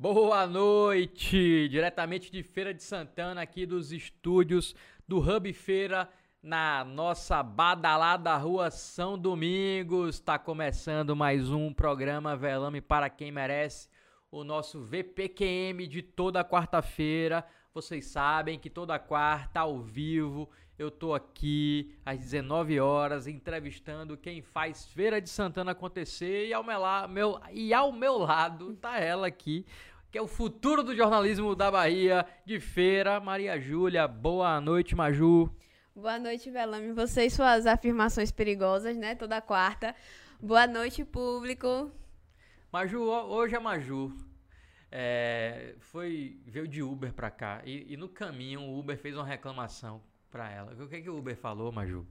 Boa noite! Diretamente de Feira de Santana, aqui dos estúdios do Hub Feira, na nossa badalada rua São Domingos. Está começando mais um programa Velame para quem merece, o nosso VPQM de toda quarta-feira. Vocês sabem que toda quarta, ao vivo, eu tô aqui às 19 horas entrevistando quem faz Feira de Santana acontecer e ao meu, meu, e ao meu lado tá ela aqui, que é o futuro do jornalismo da Bahia de feira, Maria Júlia. Boa noite, Maju. Boa noite, Velame. Você e suas afirmações perigosas, né? Toda quarta. Boa noite, público. Maju, hoje é Maju. É, foi veio de Uber pra cá e, e, no caminho o Uber fez uma reclamação pra ela. O que, que o Uber falou, Maju?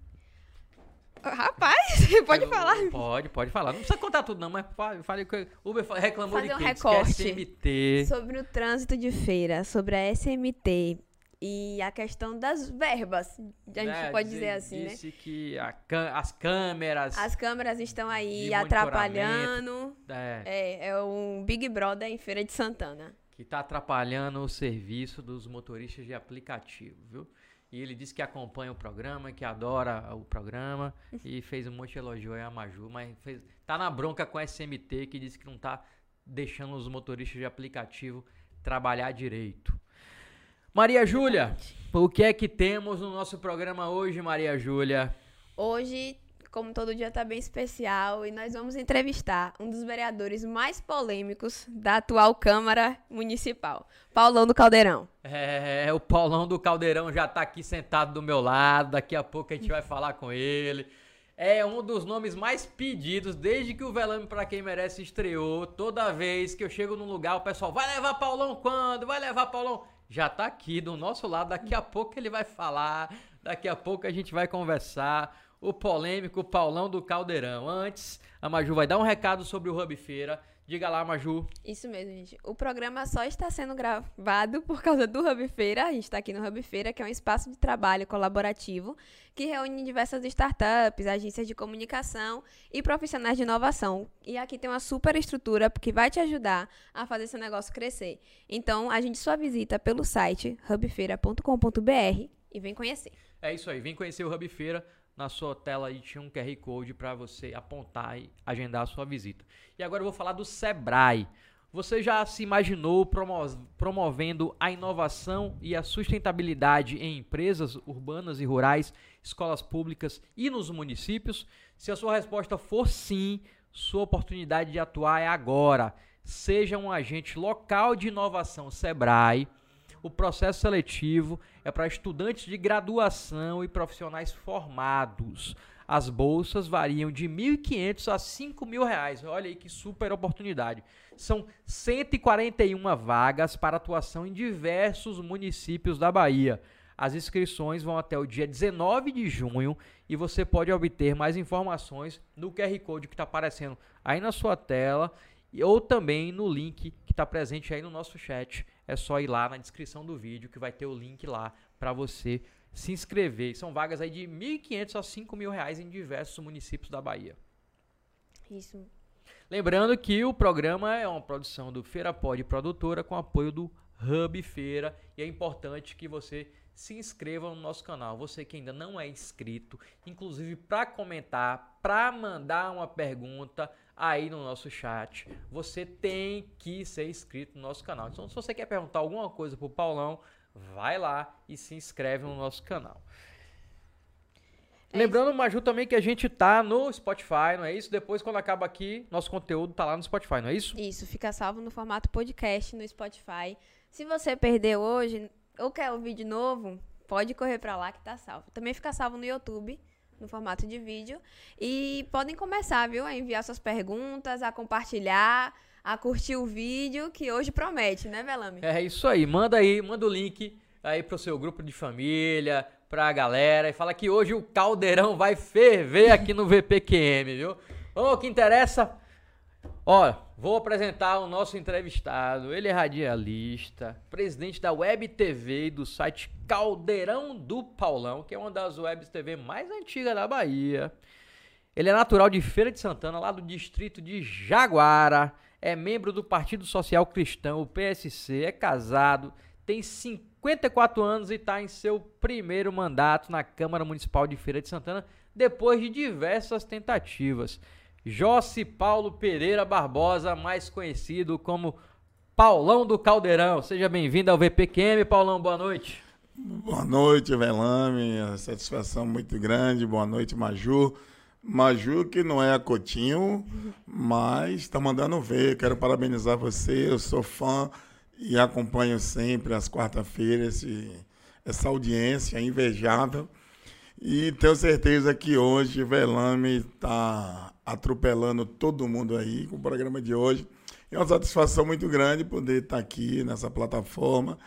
Rapaz, pode eu, falar. Pode, pode falar. Não precisa contar tudo, não, mas fale que o Uber reclamou Fazer de um recorte SMT. sobre o trânsito de feira, sobre a SMT e a questão das verbas, a gente é, pode dizer assim, disse né? Disse que a, as câmeras... As câmeras estão aí atrapalhando. É. é, é um Big Brother em Feira de Santana. Que está atrapalhando o serviço dos motoristas de aplicativo, viu? E ele disse que acompanha o programa, que adora o programa e fez um monte de elogio aí a Maju, mas fez, tá na bronca com a SMT que disse que não tá deixando os motoristas de aplicativo trabalhar direito. Maria Júlia, o que é que temos no nosso programa hoje, Maria Júlia? Hoje como todo dia está bem especial, e nós vamos entrevistar um dos vereadores mais polêmicos da atual Câmara Municipal, Paulão do Caldeirão. É, o Paulão do Caldeirão já está aqui sentado do meu lado, daqui a pouco a gente vai falar com ele. É um dos nomes mais pedidos desde que o Velame para quem merece estreou. Toda vez que eu chego num lugar, o pessoal vai levar Paulão quando? Vai levar Paulão? Já está aqui do nosso lado, daqui a pouco ele vai falar, daqui a pouco a gente vai conversar o polêmico Paulão do Caldeirão. Antes, a Maju vai dar um recado sobre o Hub Feira. Diga lá, Maju. Isso mesmo, gente. O programa só está sendo gravado por causa do Hub Feira. A gente está aqui no Hub Feira, que é um espaço de trabalho colaborativo que reúne diversas startups, agências de comunicação e profissionais de inovação. E aqui tem uma super estrutura que vai te ajudar a fazer esse negócio crescer. Então, a gente só visita pelo site hubfeira.com.br e vem conhecer. É isso aí, vem conhecer o Hub Feira na sua tela aí tinha um QR Code para você apontar e agendar a sua visita. E agora eu vou falar do Sebrae. Você já se imaginou promovendo a inovação e a sustentabilidade em empresas urbanas e rurais, escolas públicas e nos municípios? Se a sua resposta for sim, sua oportunidade de atuar é agora. Seja um agente local de inovação Sebrae o processo seletivo é para estudantes de graduação e profissionais formados. As bolsas variam de R$ 1.500 a 5.000 reais. Olha aí que super oportunidade. São 141 vagas para atuação em diversos municípios da Bahia. As inscrições vão até o dia 19 de junho e você pode obter mais informações no QR Code que está aparecendo aí na sua tela ou também no link que está presente aí no nosso chat é só ir lá na descrição do vídeo que vai ter o link lá para você se inscrever. São vagas aí de R$ 1.500 a 5.000 reais em diversos municípios da Bahia. Isso. Lembrando que o programa é uma produção do Feira Pod Produtora com apoio do Hub Feira e é importante que você se inscreva no nosso canal. Você que ainda não é inscrito, inclusive para comentar, para mandar uma pergunta, aí no nosso chat. Você tem que ser inscrito no nosso canal. Então, se você quer perguntar alguma coisa pro Paulão, vai lá e se inscreve no nosso canal. É Lembrando, Maju, também que a gente tá no Spotify, não é isso? Depois, quando acaba aqui, nosso conteúdo tá lá no Spotify, não é isso? Isso, fica salvo no formato podcast no Spotify. Se você perdeu hoje ou quer ouvir de novo, pode correr para lá que tá salvo. Também fica salvo no YouTube no formato de vídeo. E podem começar, viu? A enviar suas perguntas, a compartilhar, a curtir o vídeo, que hoje promete, né, Velame? É isso aí. Manda aí, manda o link aí pro seu grupo de família, pra galera, e fala que hoje o caldeirão vai ferver aqui no VPQM, viu? Vamos ao que interessa. Ó, vou apresentar o nosso entrevistado. Ele é radialista, presidente da Web TV e do site Caldeirão do Paulão, que é uma das webs TV mais antigas da Bahia. Ele é natural de Feira de Santana, lá do distrito de Jaguara. é membro do Partido Social Cristão, o PSC, é casado, tem 54 anos e está em seu primeiro mandato na Câmara Municipal de Feira de Santana, depois de diversas tentativas. Jossi Paulo Pereira Barbosa, mais conhecido como Paulão do Caldeirão. Seja bem-vindo ao VPQM, Paulão, boa noite. Boa noite, Velame, satisfação muito grande. Boa noite, Maju. Maju, que não é a Cotinho, mas está mandando ver. Quero parabenizar você, eu sou fã e acompanho sempre às quarta-feiras essa audiência invejável. E tenho certeza que hoje Velame está atropelando todo mundo aí com o programa de hoje. É uma satisfação muito grande poder estar aqui nessa plataforma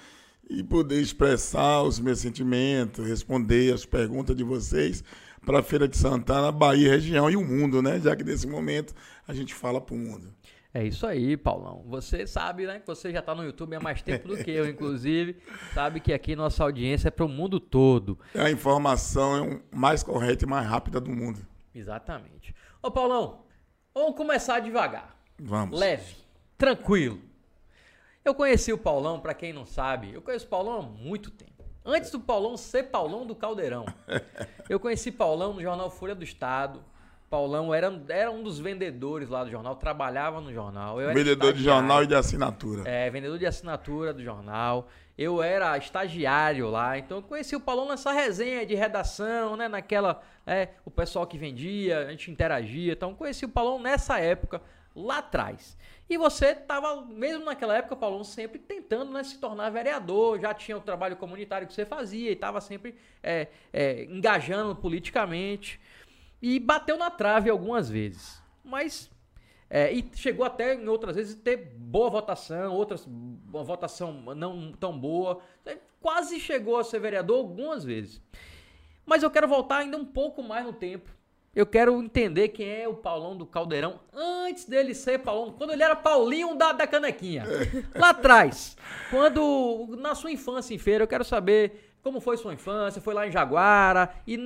e poder expressar os meus sentimentos, responder as perguntas de vocês para a Feira de Santana, Bahia, região e o mundo, né? Já que nesse momento a gente fala para o mundo. É isso aí, Paulão. Você sabe, né? Que você já está no YouTube há mais tempo do que eu, inclusive. Sabe que aqui nossa audiência é para o mundo todo. É a informação mais correta e mais rápida do mundo. Exatamente. Ô, Paulão, vamos começar devagar. Vamos. Leve, tranquilo. Eu conheci o Paulão, para quem não sabe, eu conheço o Paulão há muito tempo. Antes do Paulão ser Paulão do Caldeirão. Eu conheci Paulão no jornal Folha do Estado. Paulão era, era um dos vendedores lá do jornal, trabalhava no jornal. vendedor de jornal e de assinatura. É, vendedor de assinatura do jornal. Eu era estagiário lá, então eu conheci o Paulão nessa resenha de redação, né? Naquela. É, o pessoal que vendia, a gente interagia. Então conheci o Paulão nessa época, lá atrás. E você estava, mesmo naquela época, Paulão, sempre tentando né, se tornar vereador, já tinha o trabalho comunitário que você fazia e estava sempre é, é, engajando politicamente. E bateu na trave algumas vezes. Mas. É, e chegou até em outras vezes ter boa votação, outras uma votação não tão boa. É, quase chegou a ser vereador algumas vezes. Mas eu quero voltar ainda um pouco mais no tempo eu quero entender quem é o Paulão do Caldeirão antes dele ser Paulão, quando ele era Paulinho da, da canequinha. Lá atrás, quando na sua infância em feira, eu quero saber como foi sua infância, foi lá em Jaguara e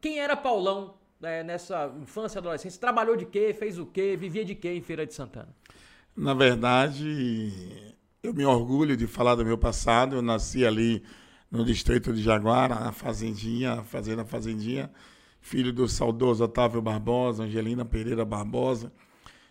quem era Paulão né, nessa infância e adolescência, trabalhou de quê, fez o quê, vivia de quê em Feira de Santana? Na verdade, eu me orgulho de falar do meu passado. Eu nasci ali no distrito de Jaguara, na fazendinha, fazenda fazendinha filho do saudoso Otávio Barbosa, Angelina Pereira Barbosa.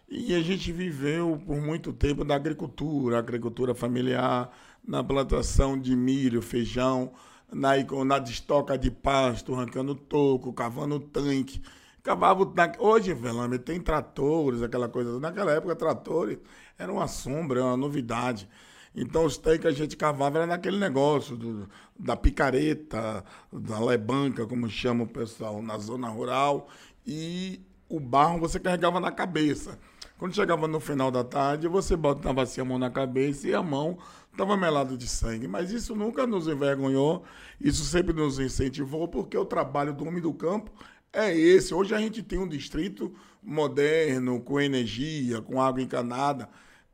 E a gente viveu por muito tempo da agricultura, agricultura familiar, na plantação de milho, feijão, na, na destoca de pasto, arrancando toco, cavando tanque. Cavava o tanque. Hoje, Velame, tem tratores, aquela coisa. Naquela época, tratores era uma sombra, uma novidade. Então os tanques que a gente cavava era naquele negócio do, da picareta, da lebanca, como chama o pessoal, na zona rural. E o barro você carregava na cabeça. Quando chegava no final da tarde, você botava assim a mão na cabeça e a mão estava melada de sangue. Mas isso nunca nos envergonhou, isso sempre nos incentivou, porque o trabalho do homem do campo é esse. Hoje a gente tem um distrito moderno, com energia, com água encanada.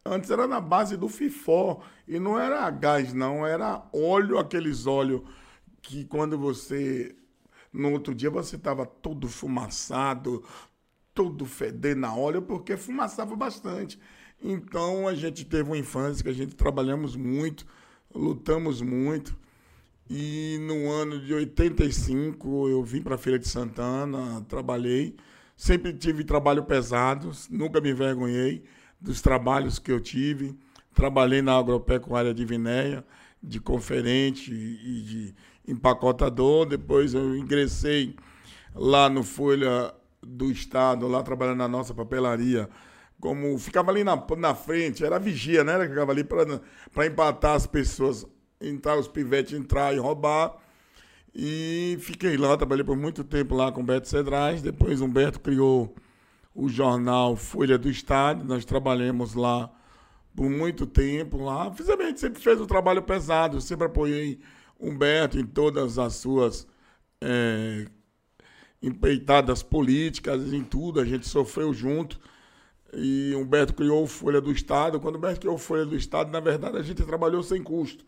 Antes era na base do FIFó. E não era gás, não. Era óleo, aqueles óleos que quando você. No outro dia você estava todo fumaçado, todo fedendo a óleo, porque fumaçava bastante. Então a gente teve uma infância que a gente trabalhamos muito, lutamos muito. E no ano de 85 eu vim para a Feira de Santana, trabalhei. Sempre tive trabalho pesado, nunca me envergonhei dos trabalhos que eu tive. Trabalhei na agropecuária de Vinéia, de conferente e de empacotador. Depois eu ingressei lá no Folha do Estado, lá trabalhando na nossa papelaria. Como ficava ali na, na frente, era vigia, né? Ficava ali para empatar as pessoas, entrar os pivetes, entrar e roubar. E fiquei lá, trabalhei por muito tempo lá com o Beto Cedrais. Depois Humberto criou o jornal Folha do Estado, nós trabalhamos lá por muito tempo lá. A gente sempre fez um trabalho pesado, sempre apoiei Humberto em todas as suas é, empeitadas políticas, em tudo, a gente sofreu junto. E Humberto criou o Folha do Estado. Quando Humberto criou o Folha do Estado, na verdade, a gente trabalhou sem custo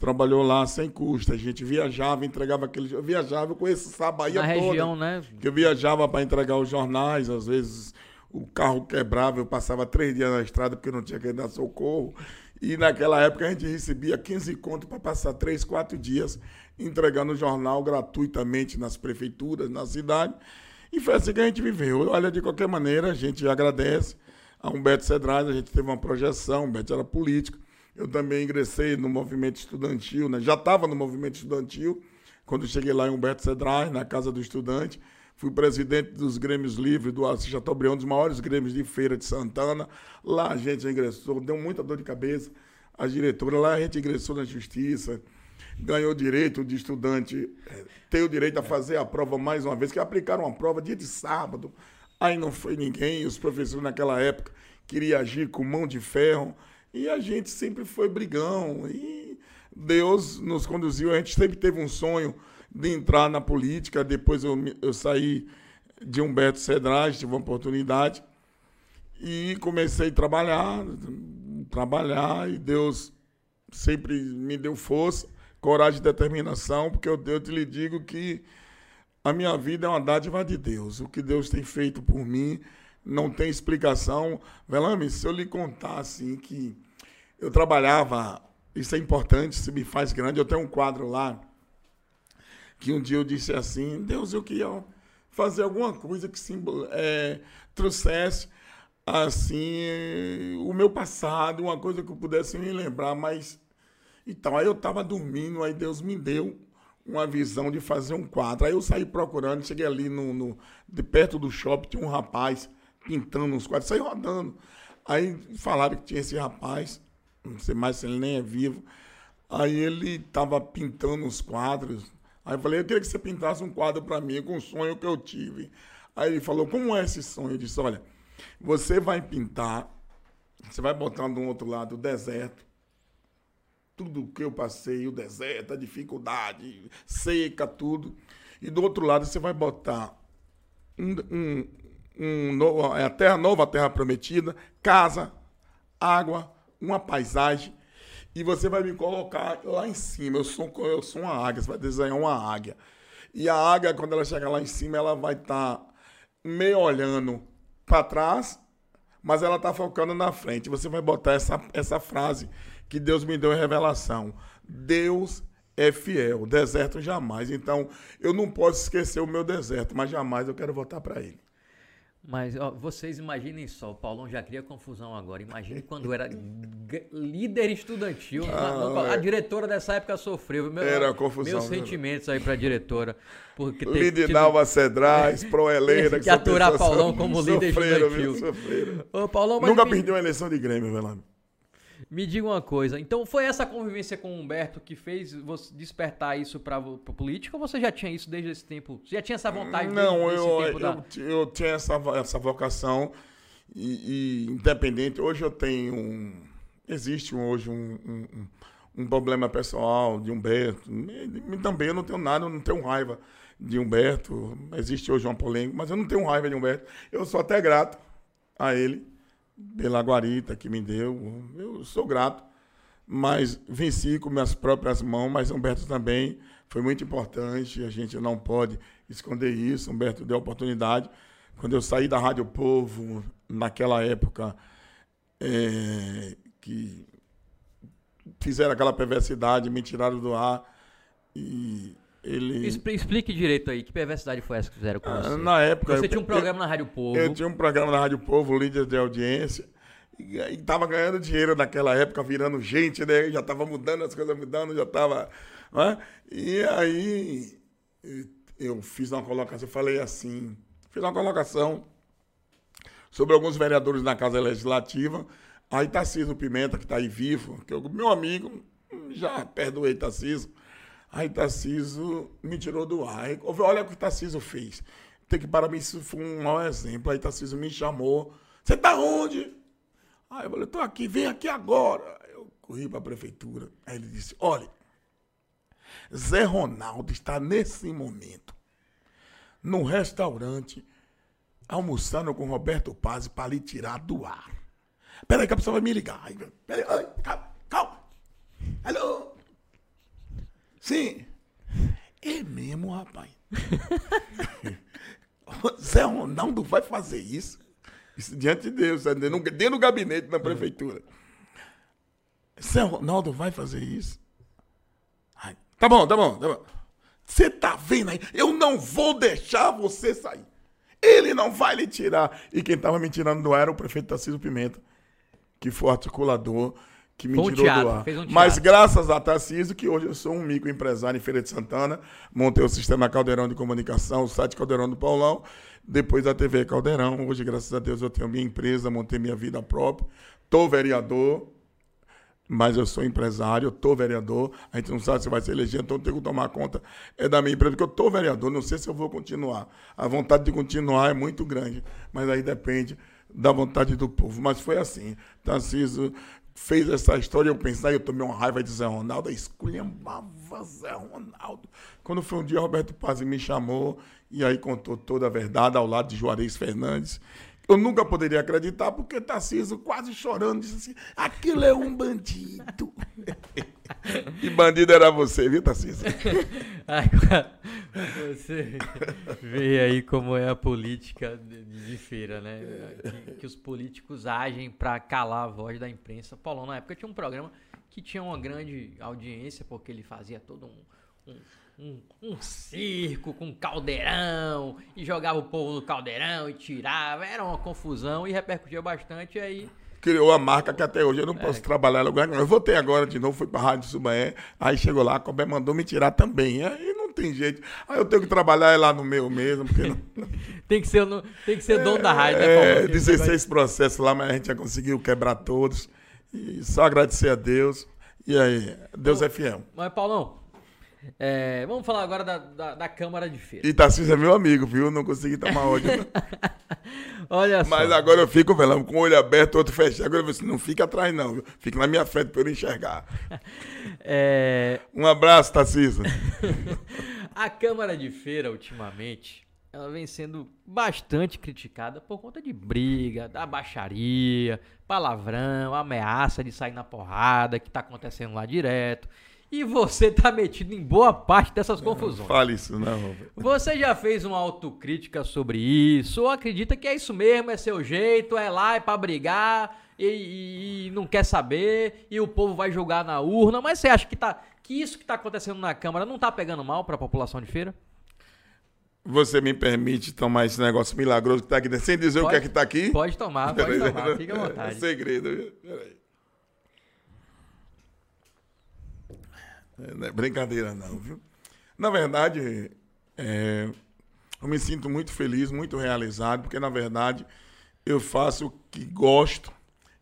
trabalhou lá sem custo. A gente viajava, entregava aquele. Eu viajava com esse essa Bahia Na toda. região, né? Que eu viajava para entregar os jornais, às vezes o carro quebrava, eu passava três dias na estrada porque não tinha quem dar socorro. E naquela época a gente recebia 15 contos para passar três, quatro dias entregando o jornal gratuitamente nas prefeituras, na cidade. E foi assim que a gente viveu. Olha, de qualquer maneira, a gente agradece a Humberto Cedrais, a gente teve uma projeção, Humberto era político. Eu também ingressei no movimento estudantil, né? já estava no movimento estudantil, quando cheguei lá em Humberto Cedrais, na Casa do Estudante. Fui presidente dos Grêmios Livres do Assis Chateaubriand, um dos maiores grêmios de feira de Santana. Lá a gente ingressou, deu muita dor de cabeça. A diretora, lá a gente ingressou na justiça, ganhou direito de estudante, ter o direito a fazer a prova mais uma vez, que aplicaram uma prova dia de sábado. Aí não foi ninguém, os professores naquela época queriam agir com mão de ferro. E a gente sempre foi brigão. E Deus nos conduziu, a gente sempre teve um sonho de entrar na política. Depois eu, eu saí de Humberto Cedrais, tive uma oportunidade e comecei a trabalhar, trabalhar e Deus sempre me deu força, coragem e determinação, porque eu, te lhe digo que a minha vida é uma dádiva de Deus. O que Deus tem feito por mim não tem explicação. Velame, se eu lhe contar assim que eu trabalhava, isso é importante, isso me faz grande. Eu tenho um quadro lá que um dia eu disse assim: Deus, eu queria fazer alguma coisa que simbol, é, trouxesse assim o meu passado, uma coisa que eu pudesse me lembrar, mas então aí eu estava dormindo, aí Deus me deu uma visão de fazer um quadro. Aí eu saí procurando, cheguei ali no, no de perto do shopping, tinha um rapaz pintando uns quadros, saí rodando. Aí falaram que tinha esse rapaz, não sei mais se ele nem é vivo. Aí ele estava pintando os quadros, Aí eu falei, eu queria que você pintasse um quadro para mim com um sonho que eu tive. Aí ele falou, como é esse sonho? Eu disse, olha, você vai pintar, você vai botar do outro lado o deserto, tudo que eu passei, o deserto, a dificuldade, seca, tudo. E do outro lado você vai botar um, um, um, é a terra nova, a terra prometida, casa, água, uma paisagem e você vai me colocar lá em cima. Eu sou, eu sou uma águia, você vai desenhar uma águia. E a águia, quando ela chegar lá em cima, ela vai estar tá meio olhando para trás, mas ela está focando na frente. Você vai botar essa, essa frase que Deus me deu em revelação. Deus é fiel, deserto jamais. Então, eu não posso esquecer o meu deserto, mas jamais eu quero voltar para ele. Mas ó, vocês imaginem só, o Paulão já cria confusão agora. Imagine quando era líder estudantil. Ah, a, a, diretora dessa época sofreu. Meu, era confusão. Meus sentimentos aí pra diretora. Porque líder tido... Cedrais, Proeleira. que, que aturar Paulão como líder estudantil. Sofreram. Ô, Paulão, Nunca me... perdeu uma eleição de Grêmio, Velano. Me diga uma coisa, então foi essa convivência com o Humberto que fez você despertar isso para a política ou você já tinha isso desde esse tempo? Você já tinha essa vontade Não, desde eu, tempo eu, da... eu tinha essa, essa vocação e, e, independente. Hoje eu tenho. Um, existe hoje um, um, um, problema pessoal de Humberto. E, também eu não tenho nada, eu não tenho raiva de Humberto. Existe hoje uma polêmica, mas eu não tenho raiva de Humberto. Eu sou até grato a ele pela guarita que me deu. Eu sou grato, mas venci com minhas próprias mãos, mas Humberto também foi muito importante, a gente não pode esconder isso. Humberto deu oportunidade. Quando eu saí da Rádio Povo, naquela época, é, que fizeram aquela perversidade, me tiraram do ar e ele... Explique direito aí, que perversidade foi essa que fizeram com ah, você? Na época... Você eu, tinha um programa eu, na Rádio Povo. Eu tinha um programa na Rádio Povo, líder de audiência, e, estava ganhando dinheiro naquela época, virando gente, né? Já estava mudando, as coisas mudando, já estava... Né? E aí eu fiz uma colocação, eu falei assim, fiz uma colocação sobre alguns vereadores na Casa Legislativa, aí Tarcísio Pimenta, que está aí vivo, que é meu amigo, já perdoei Tarcísio, Aí Tarciso me tirou do ar. Olha o que Tarciso fez. Tem que para mim, isso foi um mau exemplo. Aí Tarciso me chamou. Você tá onde? Aí eu falei, tô aqui, vem aqui agora. Eu corri para a prefeitura. Aí ele disse, olha, Zé Ronaldo está nesse momento no restaurante almoçando com Roberto Paz para lhe tirar do ar. Peraí que a pessoa vai me ligar. Peraí, calma, calma. Alô? Sim. É mesmo, rapaz. Zé Ronaldo vai fazer isso? Isso diante de Deus, dentro, do gabinete da prefeitura. Zé Ronaldo vai fazer isso? Ai, tá bom, tá bom, tá bom. Você tá vendo aí? Eu não vou deixar você sair. Ele não vai lhe tirar. E quem tava me tirando do ar era o prefeito Tarcísio Pimenta, que foi articulador, que me um tirou teatro, do ar. um Mas graças a Tarcísio, que hoje eu sou um microempresário em Feira de Santana, montei o sistema Caldeirão de Comunicação, o site Caldeirão do Paulão, depois a TV Caldeirão. Hoje, graças a Deus, eu tenho minha empresa, montei minha vida própria. Tô vereador, mas eu sou empresário, eu tô vereador. A gente não sabe se vai se eleger, então eu tenho que tomar conta é da minha empresa, porque eu tô vereador, não sei se eu vou continuar. A vontade de continuar é muito grande, mas aí depende da vontade do povo. Mas foi assim. Tarcísio fez essa história, eu pensei, eu tomei uma raiva de Zé Ronaldo, aí esculhambava Zé Ronaldo. Quando foi um dia, Roberto Paz me chamou e aí contou toda a verdade ao lado de Juarez Fernandes. Eu nunca poderia acreditar, porque Tarcísio quase chorando, disse assim, aquilo é um bandido. e bandido era você, viu, Tarcísio? Você vê aí como é a política de, de feira, né? Que, que os políticos agem para calar a voz da imprensa. Paulão, na época, tinha um programa que tinha uma grande audiência, porque ele fazia todo um, um, um, um circo com caldeirão, e jogava o povo no caldeirão e tirava. Era uma confusão e repercutia bastante. E aí Criou a marca que até hoje eu não posso trabalhar em lugar nenhum. Eu voltei agora de novo, fui pra Rádio Subaé, aí chegou lá, a Cobé mandou me tirar também. Aí não tem jeito. Aí eu tenho que trabalhar lá no meu mesmo, não... tem que ser, tem que ser dono da rádio, né, É, Paulão? Porque esse 16 processos lá, mas a gente já conseguiu quebrar todos. E só agradecer a Deus. E aí, Deus é fiel. Mas, Paulão, é, vamos falar agora da, da, da Câmara de Feira. E Tarcísio é meu amigo, viu? Não consegui tomar ódio. Olha só. Mas agora eu fico, velho, com o olho aberto, outro fechado. Agora eu assim, não fica atrás não, viu? Fica na minha frente para eu enxergar. É, Um abraço, Tarcísio. a Câmara de Feira, ultimamente, ela vem sendo bastante criticada por conta de briga, da baixaria, palavrão, ameaça de sair na porrada que tá acontecendo lá direto. E você tá metido em boa parte dessas confusões. Fale isso, não. Você já fez uma autocrítica sobre isso? Ou acredita que é isso mesmo, é seu jeito, é lá, é pra brigar e, e- não quer saber e o povo vai julgar na urna? Mas você acha que, tá, que isso que tá acontecendo na Câmara não tá pegando mal pra população de feira? Você me permite tomar esse negócio milagroso que tá aqui dentro, sem dizer o que é que tá aqui? Pode tomar, pode tomar, fica à É vontade. segredo, viu? Peraí. Não é brincadeira não, viu? Na verdade, é, eu me sinto muito feliz, muito realizado, porque na verdade eu faço o que gosto,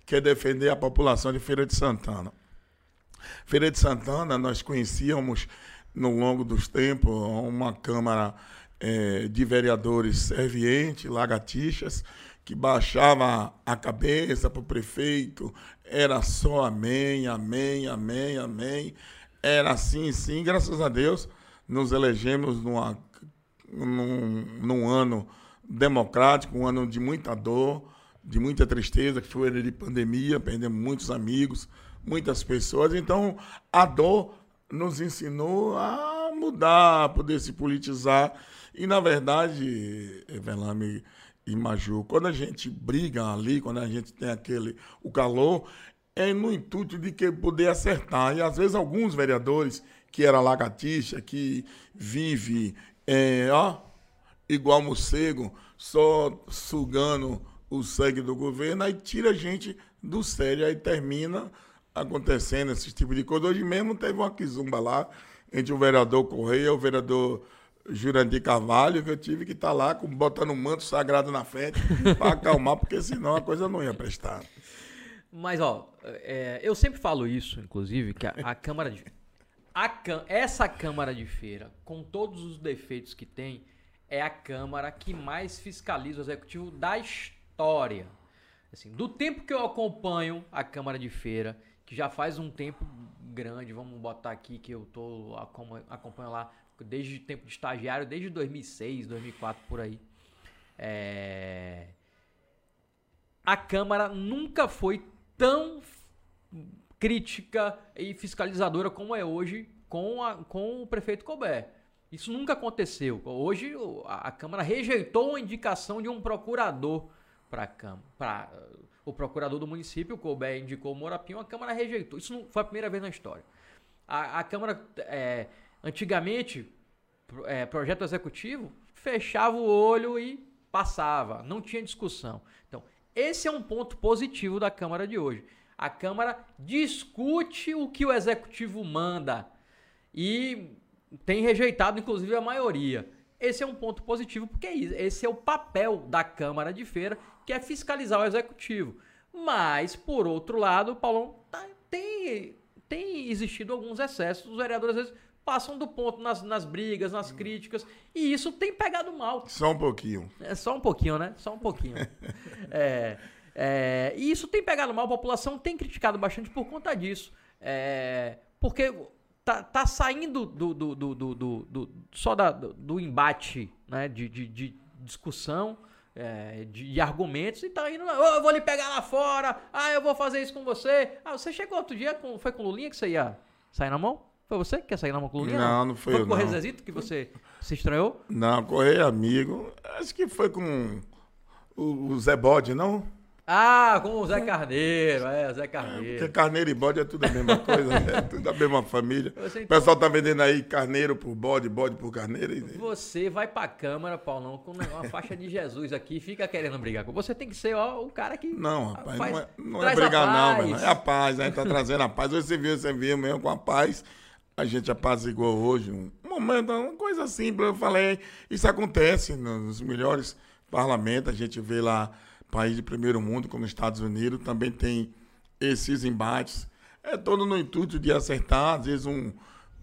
que é defender a população de Feira de Santana. Feira de Santana, nós conhecíamos no longo dos tempos uma Câmara eh, de Vereadores serviente, lagartixas, que baixava a cabeça para o prefeito, era só amém, amém, amém, amém. Era assim, sim, graças a Deus, nos elegemos numa, num, num ano democrático, um ano de muita dor, de muita tristeza, que foi de pandemia, perdemos muitos amigos, muitas pessoas. Então, a dor nos ensinou a mudar, a poder se politizar. E, na verdade, Velame e Maju, quando a gente briga ali, quando a gente tem aquele o calor, é no intuito de que poder acertar. E, às vezes, alguns vereadores, que era lagartixa, que vive, é, ó, igual morcego, só sugando o sangue do governo, aí tira a gente do sério, aí termina acontecendo esse tipo de coisa. Hoje mesmo teve uma quizumba lá entre o vereador Correia e o vereador Jurandir Carvalho, que eu tive que estar lá com, botando um manto sagrado na frente para acalmar, porque senão a coisa não ia prestar. Mas, ó, é, eu sempre falo isso, inclusive, que a, a Câmara de. A, essa Câmara de Feira, com todos os defeitos que tem, é a Câmara que mais fiscaliza o Executivo da história. Assim, do tempo que eu acompanho a Câmara de Feira, que já faz um tempo grande, vamos botar aqui que eu tô acom- acompanho lá desde o tempo de estagiário, desde 2006, 2004 por aí. É, a Câmara nunca foi tão crítica e fiscalizadora como é hoje com, a- com o prefeito Colbert. Isso nunca aconteceu. Hoje a, a Câmara rejeitou a indicação de um procurador para a Câmara. O procurador do município, o Colbert, indicou o Morapinho, a Câmara rejeitou. Isso não foi a primeira vez na história. A, a Câmara, é, antigamente, é, projeto executivo, fechava o olho e passava, não tinha discussão. Então, esse é um ponto positivo da Câmara de hoje. A Câmara discute o que o executivo manda e tem rejeitado, inclusive, a maioria. Esse é um ponto positivo, porque é esse é o papel da Câmara de Feira, que é fiscalizar o executivo. Mas, por outro lado, Paulão, tá, tem, tem existido alguns excessos. Os vereadores, às vezes, passam do ponto nas, nas brigas, nas críticas, e isso tem pegado mal. Só um pouquinho. É só um pouquinho, né? Só um pouquinho. é, é, e isso tem pegado mal, a população tem criticado bastante por conta disso. É, porque tá, tá saindo do, do, do, do, do só da, do, embate né, de, de, de discussão, é, de, de, argumentos, e tá indo, oh, eu vou lhe pegar lá fora, ah, eu vou fazer isso com você. Ah, você chegou outro dia, com, foi com o Lulinha que você ia sair na mão? Foi você que quer sair na mão o? Não, não foi, foi eu, com o não. Zezito que você se estranhou? Não, correr amigo, acho que foi com o, o Zé Bode, não? Ah, com o Zé Carneiro, é, Zé Carneiro. Porque carneiro e bode é tudo a mesma coisa? É tudo a mesma família. Você, então, o pessoal tá vendendo aí carneiro por bode, bode por carneiro. E... Você vai pra Câmara, Paulão, com uma faixa de Jesus aqui e fica querendo brigar com você. tem que ser ó, o cara que. Não, rapaz, faz, não é, não é brigar, não, mano. É a paz, né? Tá trazendo a paz. Hoje você viu, você viu mesmo com a paz. A gente apaziguou hoje um momento, uma coisa simples. Eu falei, isso acontece nos melhores parlamentos. A gente vê lá país de primeiro mundo, como os Estados Unidos, também tem esses embates. É todo no intuito de acertar, às vezes um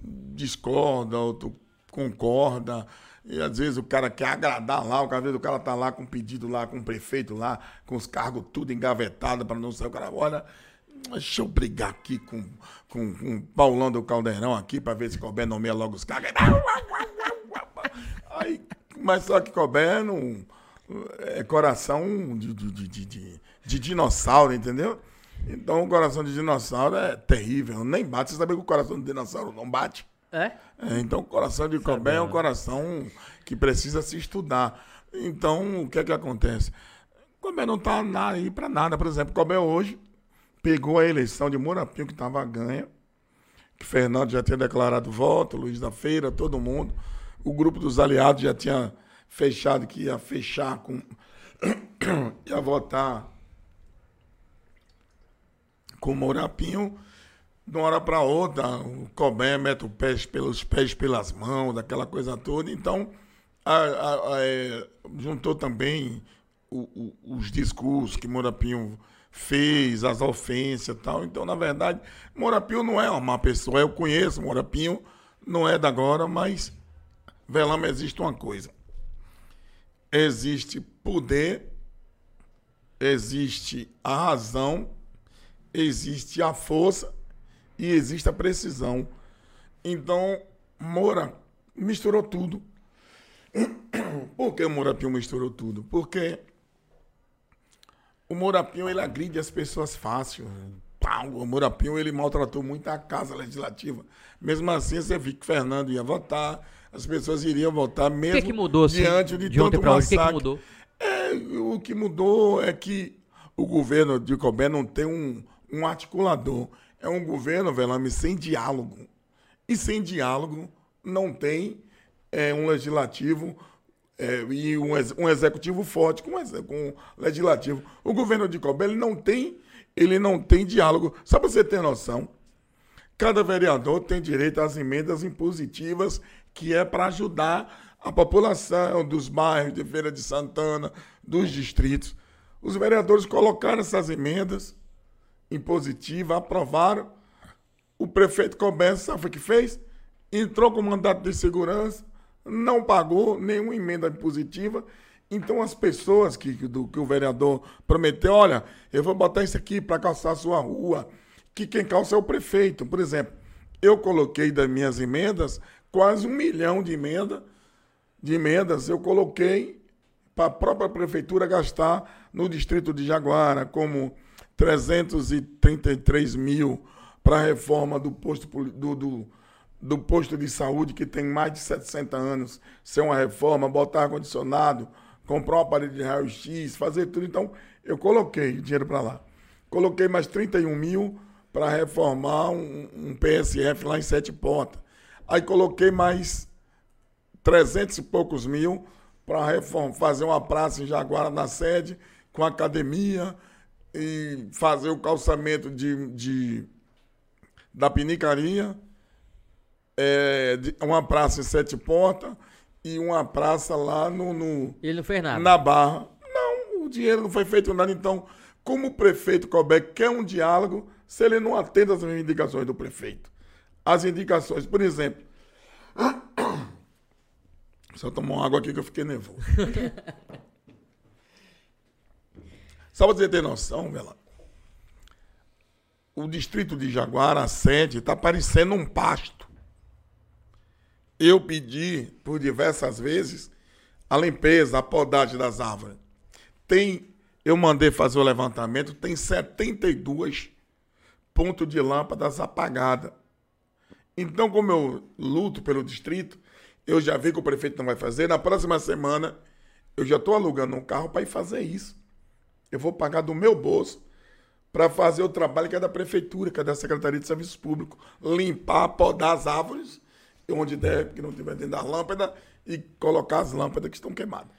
discorda, outro concorda, e às vezes o cara quer agradar lá, às vezes o cara tá lá com um pedido lá, com o prefeito lá, com os cargos tudo engavetado para não ser o cara, olha, deixa eu brigar aqui com, com, com o Paulão do Caldeirão aqui para ver se Colbert nomeia logo os cargos. Aí, mas só que Colbert não é coração de, de, de, de, de dinossauro, entendeu? Então o coração de dinossauro é terrível, nem bate. Você sabe que o coração de dinossauro não bate? É? é então o coração de Colbert é um coração que precisa se estudar. Então o que é que acontece? Colbert não está aí para nada. Por exemplo, Colbert hoje pegou a eleição de Murapinho, que estava ganha, que Fernando já tinha declarado voto, Luiz da Feira, todo mundo. O grupo dos aliados já tinha fechado que ia fechar com. ia votar com o Mourapinho. De uma hora para outra, o Cobé mete o pé pelos pés pelas mãos, daquela coisa toda. Então, a, a, a, é, juntou também o, o, os discursos que Mourapinho fez, as ofensas e tal. Então, na verdade, Mourapinho não é uma má pessoa. Eu conheço Mourapinho, não é da agora, mas Velama existe uma coisa existe poder, existe a razão, existe a força e existe a precisão. Então, Moura misturou tudo. Por que o Mourapinho misturou tudo? Porque o Mourapinho ele agride as pessoas fácil. O Mourapinho ele maltratou muito a Casa Legislativa. Mesmo assim, você viu que Fernando ia votar, as pessoas iriam votar mesmo o que, que mudou, diante de, de tanto massacre. O que, que mudou? É, o que mudou é que o governo de Colbert não tem um, um articulador. É um governo, Velame, sem diálogo. E sem diálogo não tem é, um legislativo é, e um, um, executivo forte com, com legislativo. O governo de Colbert ele não tem ele não tem diálogo. Só para você ter noção, cada vereador tem direito às emendas impositivas que é para ajudar a população dos bairros de Feira de Santana, dos distritos. Os vereadores colocaram essas emendas impositivas, aprovaram. O prefeito Cobenço, sabe o que fez? Entrou com mandato de segurança, não pagou nenhuma emenda impositiva. Então, as pessoas que, do, que o vereador prometeu, olha, eu vou botar isso aqui para calçar a sua rua, que quem calça é o prefeito. Por exemplo, eu coloquei das minhas emendas quase um milhão de emenda, de emendas eu coloquei para a própria prefeitura gastar no distrito de Jaguara, como 333 mil para a reforma do posto, do, do, do, posto de saúde, que tem mais de 700 anos, ser uma reforma, botar ar-condicionado, comprar um aparelho de raio-x, fazer tudo. Então, eu coloquei dinheiro para lá. Coloquei mais 31 mil para reformar um, um, PSF lá em Sete Portas. Aí coloquei mais 300 e poucos mil para fazer uma praça em Jaguara na sede, com academia, e fazer o calçamento de, de da Pinicaria, é, uma praça em Sete Portas e uma praça lá no, no, Ele não fez nada. Na Barra. Não, o dinheiro não foi feito nada. Então, como o prefeito Colbeck quer um diálogo, se ele não atende às indicações do prefeito. As indicações, por exemplo. Só tomar água aqui que eu fiquei nervoso. Só para você ter noção, Vela, o distrito de Jaguara, a sede, está parecendo um pasto. Eu pedi por diversas vezes a limpeza, a podagem das árvores. Tem, eu mandei fazer o levantamento, tem 72 pontos de lâmpadas apagadas. Então, como eu luto pelo distrito, eu já vi que o prefeito não vai fazer. Na próxima semana, eu já estou alugando um carro para ir fazer isso. Eu vou pagar do meu bolso para fazer o trabalho que é da prefeitura, que é da Secretaria de Serviços Públicos. Limpar, podar as árvores, onde der, que não tiver dentro da lâmpada, e colocar as lâmpadas que estão queimadas.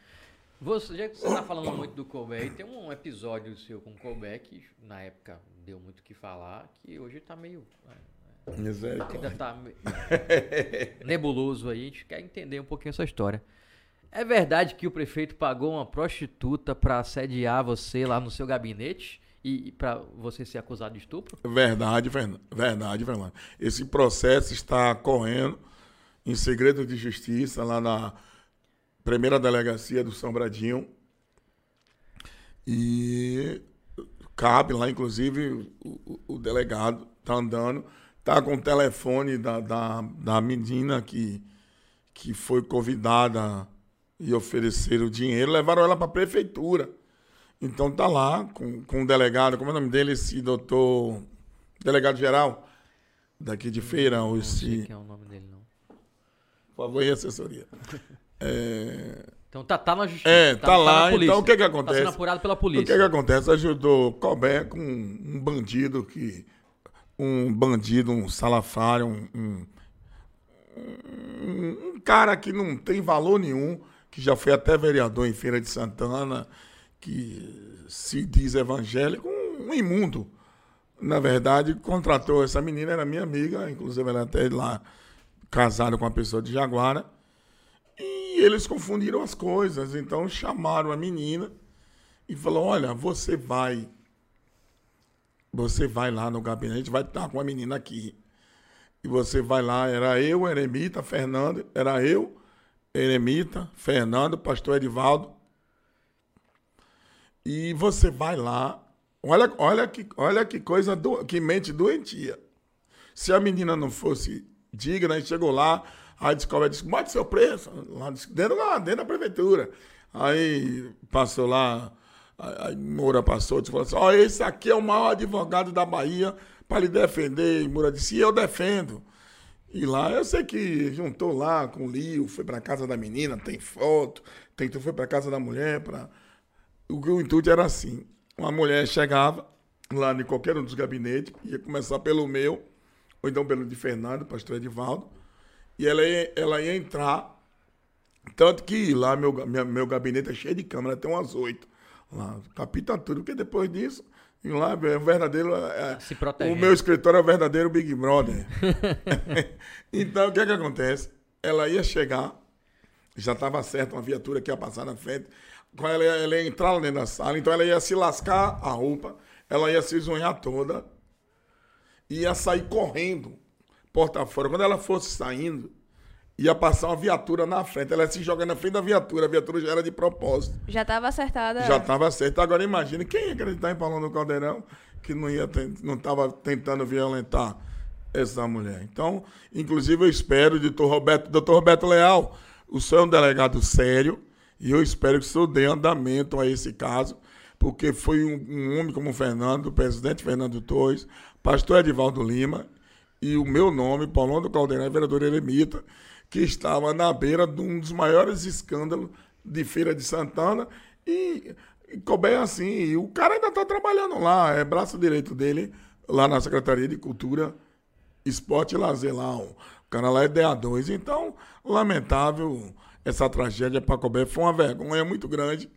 Você, já que você está falando muito do Colbert, tem um episódio seu com o Colbert que na época deu muito o que falar, que hoje está meio. É, é ainda está nebuloso aí, a gente quer entender um pouquinho essa história. É verdade que o prefeito pagou uma prostituta para assediar você lá no seu gabinete e, para você ser acusado de estupro? Verdade, verdade, Fernando. Esse processo está correndo em segredo de justiça lá na primeira delegacia do São Bradinho. E cabe lá, inclusive, o, o delegado está andando, está com o telefone da, da, da menina que, que foi convidada e ofereceram dinheiro, levaram ela para a prefeitura. Então tá lá com, com o delegado, como é o nome dele? Esse doutor. Delegado geral daqui de feira. Não, esse... não sei quem é o nome dele, não. Por favor, e assessoria. É... Então tá, tá na justiça. É, tá, tá lá. Tá então o que que acontece? Tá sendo apurado pela polícia. O que que acontece? Ajudou Colbert com um bandido que. Um bandido, um salafrário, um, um, um cara que não tem valor nenhum que já foi até vereador em Feira de Santana, que se diz evangélico, um, imundo. Na verdade, contratou essa menina, era minha amiga, inclusive ela até lá casada com uma pessoa de Jaguara. E eles confundiram as coisas, então chamaram a menina e falou: "Olha, você vai você vai lá no gabinete, vai estar com a menina aqui. E você vai lá, era eu, Eremita, Fernando, era eu, Eremita, Fernando, pastor Edivaldo. E você vai lá. Olha, olha, que, olha que coisa, do, que mente doentia. Se a menina não fosse digna, chegou lá, aí descobre, disse, bote seu preço, lá dentro, lá dentro da prefeitura. Aí passou lá, a, a Moura passou, disse, falou assim, ó, oh, esse aqui é o maior advogado da Bahia para lhe defender. E Moura disse, eu defendo. E lá eu sei que juntou lá com o Lio, foi para casa da menina, tem foto, tem, foi para casa da mulher. Pra... O, o intuito era assim: uma mulher chegava lá em qualquer um dos gabinetes, ia começar pelo meu, ou então pelo de Fernando, pastor Edivaldo, e ela ia, ela ia entrar. Tanto que lá meu, meu, meu gabinete é cheio de câmera, tem umas oito. Lá, capita tudo, porque depois disso lá é verdadeiro. É, Se o meu escritório é o verdadeiro Big Brother. então, o que é que acontece? Ela ia chegar, já estava certo uma viatura que ia passar na frente. Quando ela ia, ela ia entrar lá dentro da sala, então ela ia se lascar a roupa, ela ia se zonhar toda, ia sair correndo, porta fora. Quando ela fosse saindo, ia passar uma viatura na frente. Ela se joga na frente da viatura. A viatura já era de propósito. Já estava acertada. Já estava certo. Agora imagine quem ia acreditar em Paulão do Caldeirão que não ia não estava tentando violentar essa mulher. Então, inclusive eu espero, doutor Roberto, doutor Roberto Leal, o senhor é um delegado sério e eu espero que o senhor dê andamento a esse caso, porque foi um, um homem como o Fernando, o presidente Fernando Torres, pastor Edivaldo Lima e o meu nome, Paulão do Caldeirão, vereador Eremita, que estava na beira de um dos maiores escândalos de Feira de Santana e, e assim. E o cara ainda está trabalhando lá, é braço direito dele, lá na Secretaria de Cultura, Esporte e Lazer lá. O cara lá é DA2. Então, lamentável essa tragédia para Colbert. Foi uma vergonha muito grande.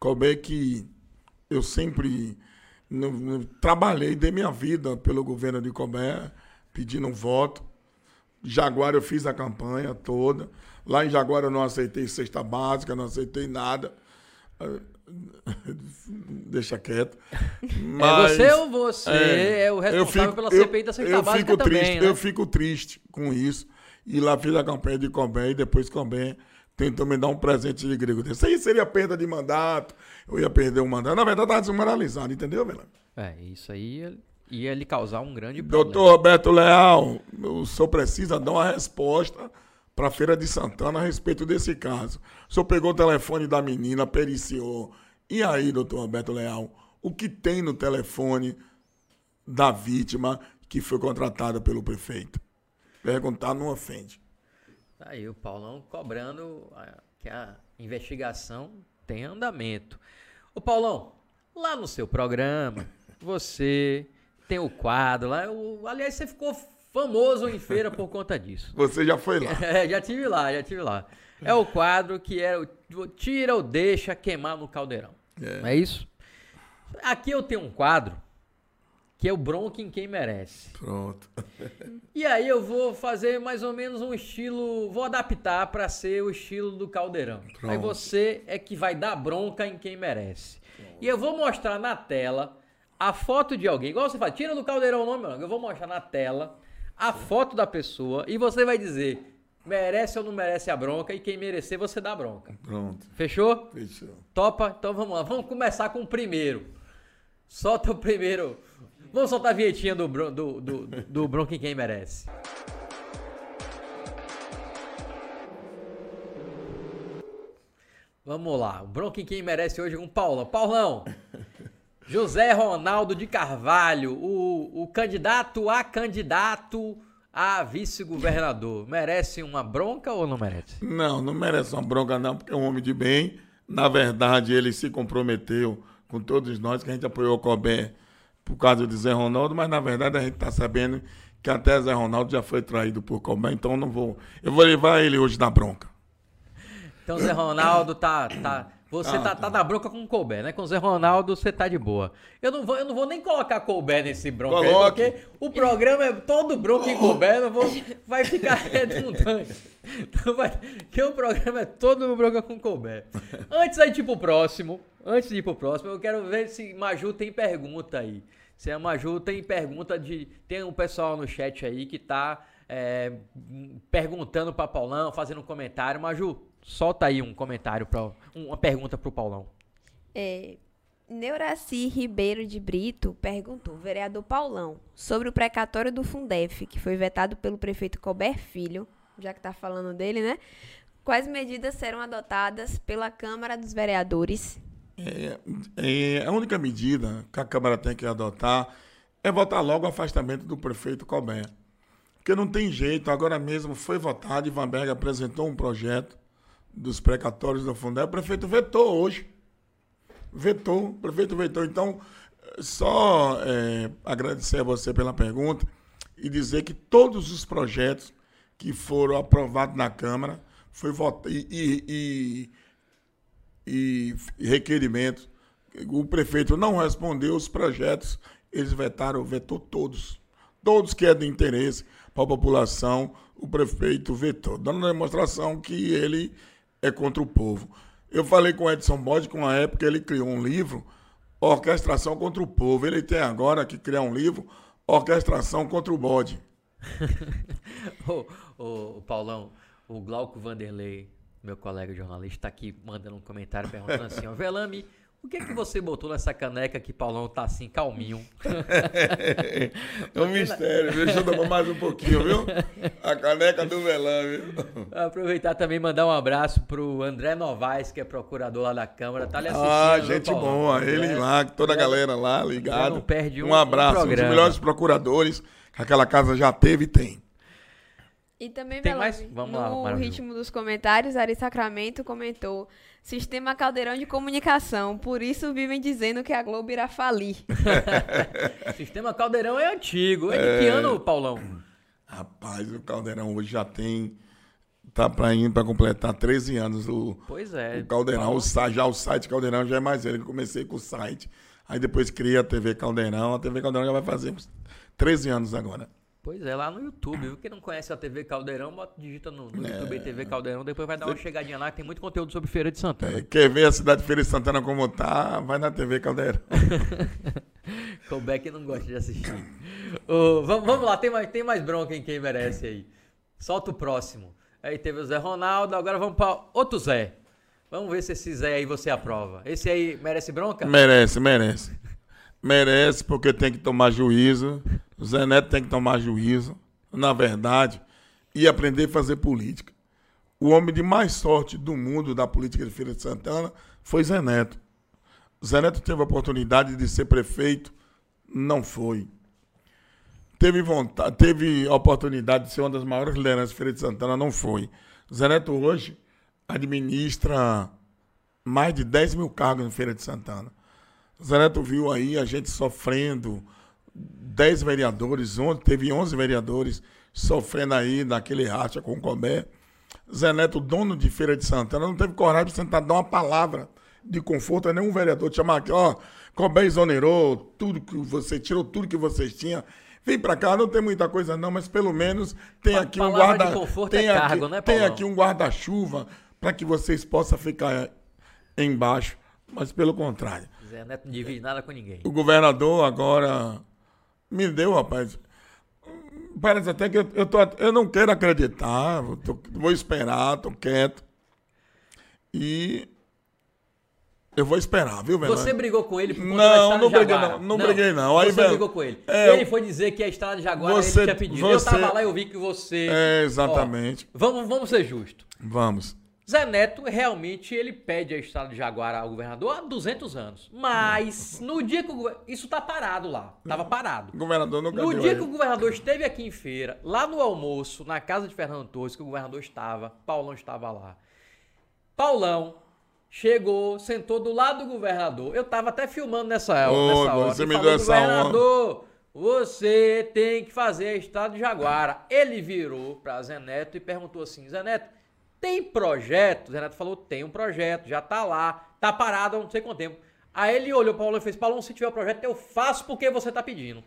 Colbert que eu sempre no, no, trabalhei, dei minha vida pelo governo de Colbert, pedindo um voto. Jaguar eu fiz a campanha toda. Lá em Jaguar eu não aceitei cesta básica, não aceitei nada. Deixa quieto. Mas, é você ou você é, é o responsável fico, pela CPI da cesta eu básica fico também, triste, né? Eu fico triste com isso. E lá fiz a campanha de Combem e depois Combem tentou me dar um presente de grego. Isso aí seria perda de mandato, eu ia perder o mandato. Na verdade, estava desmoralizado, entendeu, velho? É, isso aí ia lhe causar um grande problema. Doutor Roberto Leal, o senhor precisa dar uma resposta para a Feira de Santana a respeito desse caso. O senhor pegou o telefone da menina, periciou. E aí, doutor Roberto Leal, o que tem no telefone da vítima que foi contratada pelo prefeito? Perguntar não ofende. Tá aí o Paulão cobrando que a investigação tem andamento. O Paulão, lá no seu programa, você tem o quadro lá. O, aliás, você ficou famoso em feira por conta disso. Você já foi lá? É, já tive lá, já tive lá. É o quadro que é o tira ou deixa queimar no caldeirão. É. Não é isso? Aqui eu tenho um quadro que é o bronca em quem merece. Pronto. e aí eu vou fazer mais ou menos um estilo, vou adaptar para ser o estilo do caldeirão. Pronto. Aí você é que vai dar bronca em quem merece. Pronto. E eu vou mostrar na tela a foto de alguém, igual você fala, tira do caldeirão o nome, eu vou mostrar na tela a foto da pessoa e você vai dizer merece ou não merece a bronca e quem merecer você dá bronca. Pronto. Fechou? Fechou. Topa? Então vamos lá, vamos começar com o primeiro. Solta o primeiro. Vamos soltar a vinhetinha do, do, do, do bronca em quem merece. Vamos lá, o bronca em quem merece hoje com o Paulão. Paulão, José Ronaldo de Carvalho, o, o candidato a candidato a vice-governador. Merece uma bronca ou não merece? Não, não merece uma bronca não, porque é um homem de bem. Na verdade, ele se comprometeu com todos nós, que a gente apoiou o Cobé por causa de Zé Ronaldo, mas na verdade a gente está sabendo que até Zé Ronaldo já foi traído por Cobé, então não vou. Eu vou levar ele hoje na bronca. Então Zé Ronaldo tá, tá você ah, tá, tá na bronca com o Colbert, né? Com o Zé Ronaldo você tá de boa. Eu não vou, eu não vou nem colocar Colbert nesse bronca Coloque. aí, porque o programa é todo bronca em Colbert, não vou, vai ficar redundante. Então vai, que o programa é todo bronca com Colbert. Antes de ir pro próximo, antes de ir pro próximo, eu quero ver se Maju tem pergunta aí. Se a Maju tem pergunta de. Tem um pessoal no chat aí que tá é, perguntando para Paulão, fazendo um comentário. Maju, solta aí um comentário, pra, uma pergunta para o Paulão. É, Neuraci Ribeiro de Brito perguntou, vereador Paulão, sobre o precatório do Fundef, que foi vetado pelo prefeito Colbert Filho, já que está falando dele, né? Quais medidas serão adotadas pela Câmara dos Vereadores? É, é, a única medida que a Câmara tem que adotar é votar logo o afastamento do prefeito Colbert. Porque não tem jeito, agora mesmo foi votado, Ivan Berg apresentou um projeto dos precatórios do Fundeb, o prefeito vetou hoje. Vetou, o prefeito vetou. Então, só é, agradecer a você pela pergunta e dizer que todos os projetos que foram aprovados na Câmara foi e, e, e, e requerimentos, o prefeito não respondeu os projetos, eles vetaram, vetou todos. Todos que é de interesse para a população, o prefeito vetou, dando demonstração que ele é contra o povo. Eu falei com o Edson Bode com a época ele criou um livro, Orquestração contra o Povo. Ele tem agora que criar um livro, Orquestração contra o Bode. ô, ô, ô, Paulão, o Glauco Vanderlei, meu colega jornalista, está aqui mandando um comentário perguntando assim, ó, Velame, o que é que você botou nessa caneca que Paulão tá assim, calminho? é um mistério, Deixa eu tomar mais um pouquinho, viu? A caneca do Velã, viu? Aproveitar também e mandar um abraço pro André Novaes, que é procurador lá da Câmara. Tá ali assistindo. Ah, gente boa. Ele lá, toda a galera lá ligado. Não perde um, um abraço. Um, um dos melhores procuradores que aquela casa já teve e tem. E também, Tem Veloso, mais? Vamos lá, no Maravilha. ritmo dos comentários, Ari Sacramento comentou Sistema Caldeirão de Comunicação, por isso vivem dizendo que a Globo irá falir. Sistema Caldeirão é antigo. É de que ano, Paulão? Rapaz, o Caldeirão hoje já tem. Tá pra ir para completar 13 anos. O, Pois é. o Caldeirão, o, já o site Caldeirão já é mais velho. Eu comecei com o site. Aí depois criei a TV Caldeirão. A TV Caldeirão já vai fazer uns 13 anos agora. Pois é, lá no YouTube. viu? Quem não conhece a TV Caldeirão, bota, digita no, no É. YouTube TV Caldeirão, depois vai dar uma chegadinha lá, que tem muito conteúdo sobre Feira de Santana. É, quer ver a cidade de Feira de Santana como tá? Vai na TV Caldeirão. Que o Beck não gosta de assistir. Ô, vamos, vamos lá, tem mais, tem mais bronca em quem merece aí. Solta o próximo. Aí teve o Zé Ronaldo, agora vamos para outro Zé. Vamos ver se esse Zé aí você aprova. Esse aí merece bronca? Merece, merece. Merece porque tem que tomar juízo. O Zé Neto tem que tomar juízo, na verdade, e aprender a fazer política. O homem de mais sorte do mundo da política de Feira de Santana foi Zé Neto. Zé Neto teve a oportunidade de ser prefeito, não foi. Teve vontade, teve a oportunidade de ser uma das maiores lideranças de Feira de Santana, não foi. Zé Neto hoje administra mais de 10 mil cargos em Feira de Santana. Zé Neto viu aí a gente sofrendo, 10 vereadores, on- teve 11 vereadores sofrendo aí naquele racha com o Cobé. Zé Neto, dono de Feira de Santana, não teve coragem de sentar dar uma palavra de conforto a nenhum vereador, de chamar aqui, ó, Cobé exonerou tudo que você, tirou tudo que vocês tinham. Vem pra cá, não tem muita coisa não, mas pelo menos tem aqui um guarda, conforto tem é aqui, cargo, né, tem aqui um guarda-chuva para que vocês possam ficar embaixo, mas pelo contrário. Neto não divide nada com ninguém. O governador agora me deu, rapaz. Parece até que eu, eu, tô, eu não quero acreditar, tô- vou esperar, tô quieto. E eu vou esperar, viu, velho? Você brigou com ele por conta Não, não briguei Jaguara? não, não briguei não. Aí, você brigou com ele. é, ele foi dizer que a estrada de Jaguara você- ele tinha pedido. você- Eu tava lá e eu vi que você... É, exatamente. Ó, vamos, vamos ser justos. Vamos. Zé Neto, realmente, ele pede a estrada de Jaguara ao governador há 200 anos. Mas, no dia que o gover- Isso tá parado lá. Tava parado. O governador nunca No dia que o governador esteve aqui em feira, lá no almoço, na casa de Fernando Torres, que o governador estava, Paulão estava lá. Paulão chegou, sentou do lado do governador. Eu tava até filmando nessa, Ô, nessa hora. você me falou, deu essa governador, você tem que fazer a estrada de Jaguara. Ele virou para Zé Neto e perguntou assim, Zé Neto, tem projeto? Zé Neto falou, tem um projeto, já tá lá, tá parado há não sei quanto tempo. Aí ele olhou para o Paulão e fez, Paulão, se tiver o projeto, eu faço porque você tá pedindo.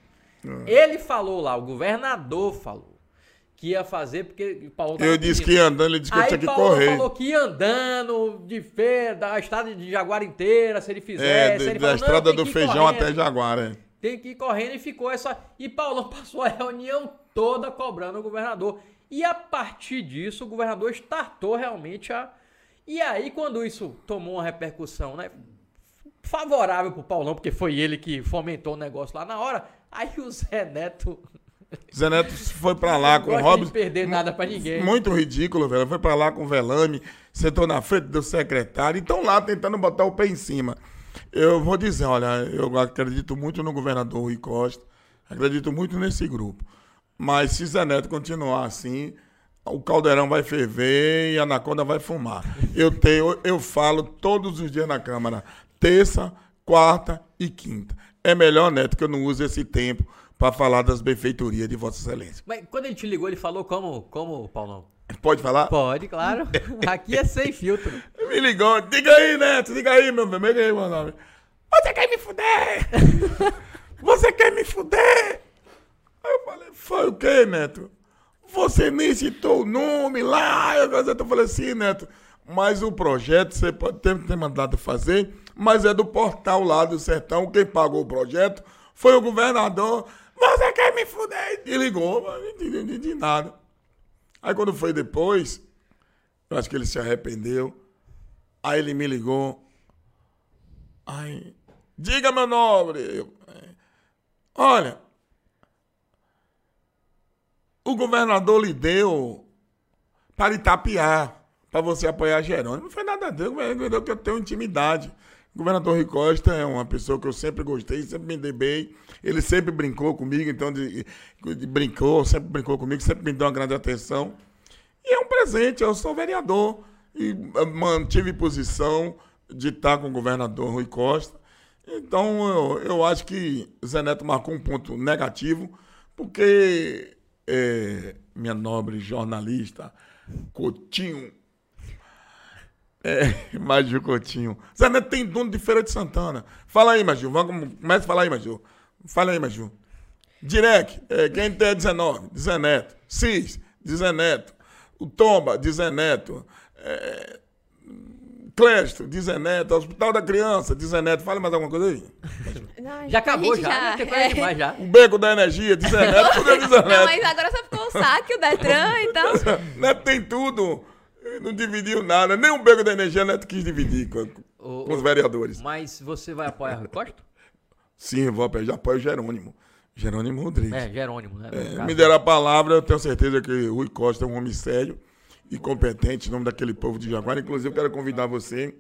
Ele falou lá, o governador falou que ia fazer porque o Paulo tava Eu disse que ia andando, ele disse que eu Aí tinha que Paulo correr. falou que ia andando de feira, da estrada de Jaguara inteira, se ele É, fizesse. de- ele da falou, "Não, estrada do feijão correndo, até Jaguara. é. Tem que ir correndo e ficou essa. E Paulão passou a reunião toda cobrando o governador. E a partir disso, o governador startou realmente a. E aí, quando isso tomou uma repercussão, né? Favorável pro Paulão, porque foi ele que fomentou o negócio lá na hora. Aí o Zé Neto. Zé Neto foi pra lá não com o Robson. de perder nada pra ninguém. Muito ridículo, velho. Foi pra lá com o Velame, sentou na frente do secretário e estão lá tentando botar o pé em cima. Eu vou dizer, olha, eu acredito muito no governador Rui Costa, acredito muito nesse grupo. Mas se Zé Neto continuar assim, o caldeirão vai ferver e a anaconda vai fumar. Eu tenho, eu falo todos os dias na Câmara, terça, quarta e quinta. É melhor, Neto, que eu não use esse tempo para falar das benfeitorias de Vossa Excelência. Mas quando ele te ligou, ele falou como, como Paulão? Pode falar? Pode, claro. Aqui é sem filtro. Me ligou, diga aí, Neto, diga aí, meu bem, diga aí, meu nome. Você quer me fuder? Você quer me fuder? Aí eu falei, foi o quê, Neto? Você nem citou o nome lá. Eu eu falei assim, Neto, mas o projeto você pode ter, ter mandado fazer, mas é do portal lá do Sertão. Quem pagou o projeto foi o governador. Você quer me fuder? E ligou, não entendi, entendi nada. Aí quando foi depois, eu acho que ele se arrependeu. Aí ele me ligou. Aí, diga meu nobre. É, olha, o governador lhe deu para Itapiar, para você apoiar Jerônimo. Não foi nada dele, o governador que eu tenho intimidade. O governador Rui Costa é uma pessoa que eu sempre gostei, sempre me dei bem. Ele sempre brincou comigo, então de, de brincou, sempre brincou comigo, sempre me deu uma grande atenção. E é um presente, eu sou vereador e eh, mantive posição de estar com o governador Rui Costa. Então eu, eu acho que Zé Neto marcou um ponto negativo, porque é, minha nobre jornalista, Coutinho, é, Magil Coutinho. Zé Neto tem dono de Feira de Santana. Fala aí, Magil. Vamos, começa a falar aí, Magil. Fala aí, Magil. Direct, é, quem tem 19, de Zé Neto. Cis, Zé Neto. O Tomba, de Zé Neto. É, Zé Neto. Hospital da Criança, Neto. Fala mais alguma coisa aí. Não, Já acabou, já. Não tem coisa é. demais já. O Beco da Energia, Neto. Tudo é Não, mas agora só ficou o saque, o Detran, então. Neto tem tudo. Não dividiu nada. Nem um Beco da Energia Neto quis dividir com, O- com os vereadores. Mas você vai apoiar Rui Costa? Sim, vou apoiar, já apoio o Jerônimo. Jerônimo Rodrigues. É, Jerônimo, né? É, me deram a palavra, eu tenho certeza que Rui Costa é um homem sério e competente em nome daquele povo de Jaguara. Inclusive, eu quero convidar você,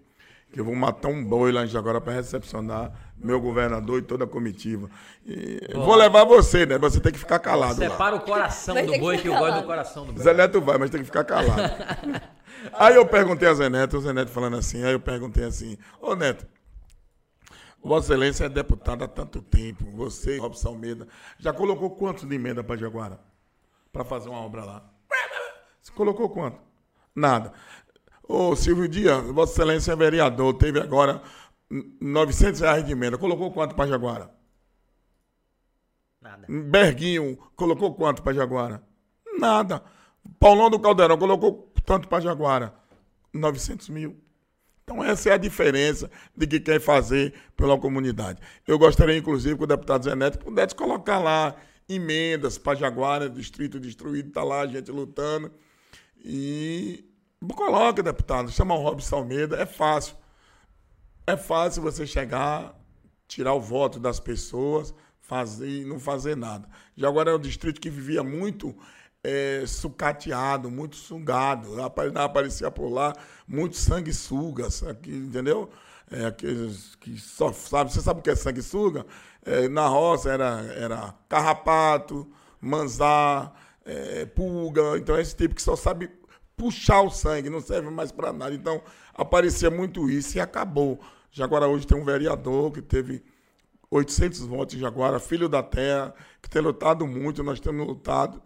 que eu vou matar um boi lá em Jaguara para recepcionar meu governador e toda a comitiva. E vou levar você, né? Você tem que ficar calado lá. Separa o coração do boi, que eu gosto do coração do boi. Zé Neto vai, mas tem que ficar calado. aí eu perguntei a Zé Neto, o Zé Neto falando assim, aí eu perguntei assim, ô Neto, Vossa Excelência é deputado há tanto tempo, você, Robson Almeida, já colocou quanto de emenda para Jaguara? Para fazer uma obra lá? Colocou quanto? Nada. Ô Silvio Dias, Vossa Excelência é vereador, teve agora n- 900 reais de emenda, colocou quanto para Jaguara? Nada. Berguinho colocou quanto para Jaguara? Nada. Paulão do Caldeirão colocou tanto para Jaguara? 900 mil. Então essa é a diferença de que quer fazer pela comunidade. Eu gostaria, inclusive, que o deputado Zé Neto pudesse colocar lá emendas para Jaguara, distrito destruído, está lá a gente lutando. E coloca, deputado, chama o Robson Almeida, é fácil. É fácil você chegar, tirar o voto das pessoas, fazer e não fazer nada. Jaguara é um distrito que vivia muito eh, sucateado, muito sugado. Aparecia por lá muito sanguessugas, entendeu? É, aqueles que só sabe, você sabe o que é sanguessuga? É, na roça era, era carrapato, manzá, é, pulga, então é esse tipo que só sabe puxar o sangue, não serve mais para nada. Então aparecia muito isso e acabou. Jaguara hoje tem um vereador que teve 800 votos em Jaguara, filho da terra, que tem lutado muito, nós temos lutado.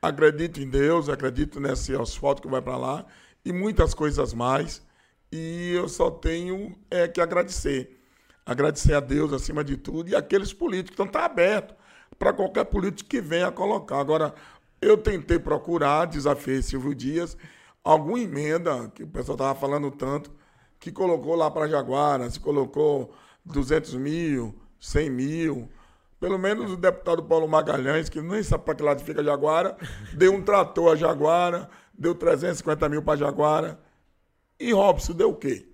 Acredito em Deus, acredito nesse asfalto que vai para lá e muitas coisas mais. E eu só tenho é, que agradecer. Agradecer a Deus acima de tudo e aqueles políticos. Então está aberto para qualquer político que venha colocar. Agora, eu tentei procurar, desafiei Silvio Dias, alguma emenda, que o pessoal estava falando tanto, que colocou lá para Jaguara, se colocou 200 mil, 100 mil. Pelo menos o deputado Paulo Magalhães, que nem sabe para que lado fica Jaguara, deu um trator a Jaguara, deu 350 mil para Jaguara. E Robson deu o quê?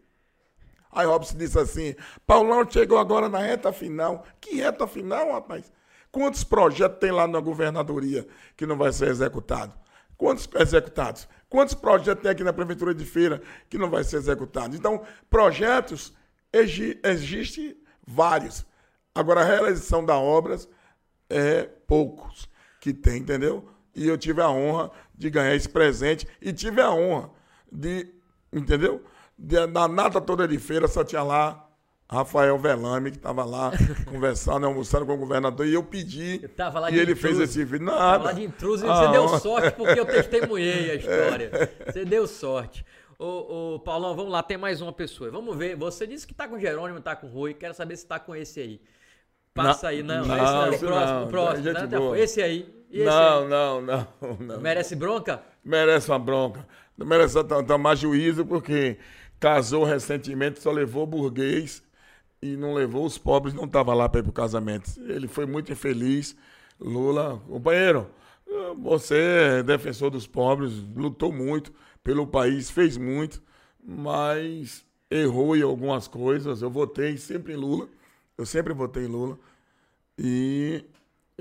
Aí Robson disse assim: Paulão chegou agora na reta final. Que reta final, rapaz? Quantos projetos tem lá na governadoria que não vai ser executado? Quantos executados? Quantos projetos tem aqui na Prefeitura de Feira que não vai ser executado? Então, projetos exi- existem vários. Agora, a realização da obras é poucos que tem, entendeu? E eu tive a honra de ganhar esse presente e tive a honra de, entendeu? De, na nata toda de feira só tinha lá Rafael Velame, que estava lá conversando, almoçando com o governador, e eu pedi Eu tava lá e ele intruso. fez esse vídeo. Tava Nada. lá de intruso e Ah, você deu sorte porque eu testemunhei a história. Você deu sorte. Ô, ô, Paulão, vamos lá, tem mais uma pessoa. Vamos ver. Você disse que tá com o Jerônimo, tá com o Rui. Quero saber se tá com esse aí. Passa Não, aí, não. não, esse não, o próximo, não, o próximo. gente Não, tá- boa. esse aí. Esse Não, aí? não, não, não. Merece bronca? merece uma bronca. Não merece tomar juízo porque casou recentemente, só levou burguês e não levou os pobres, não estava lá para ir para o casamento. Ele foi muito infeliz. Lula, companheiro, você é defensor dos pobres, lutou muito pelo país, fez muito, mas errou em algumas coisas. Eu votei sempre em Lula, eu sempre votei em Lula. E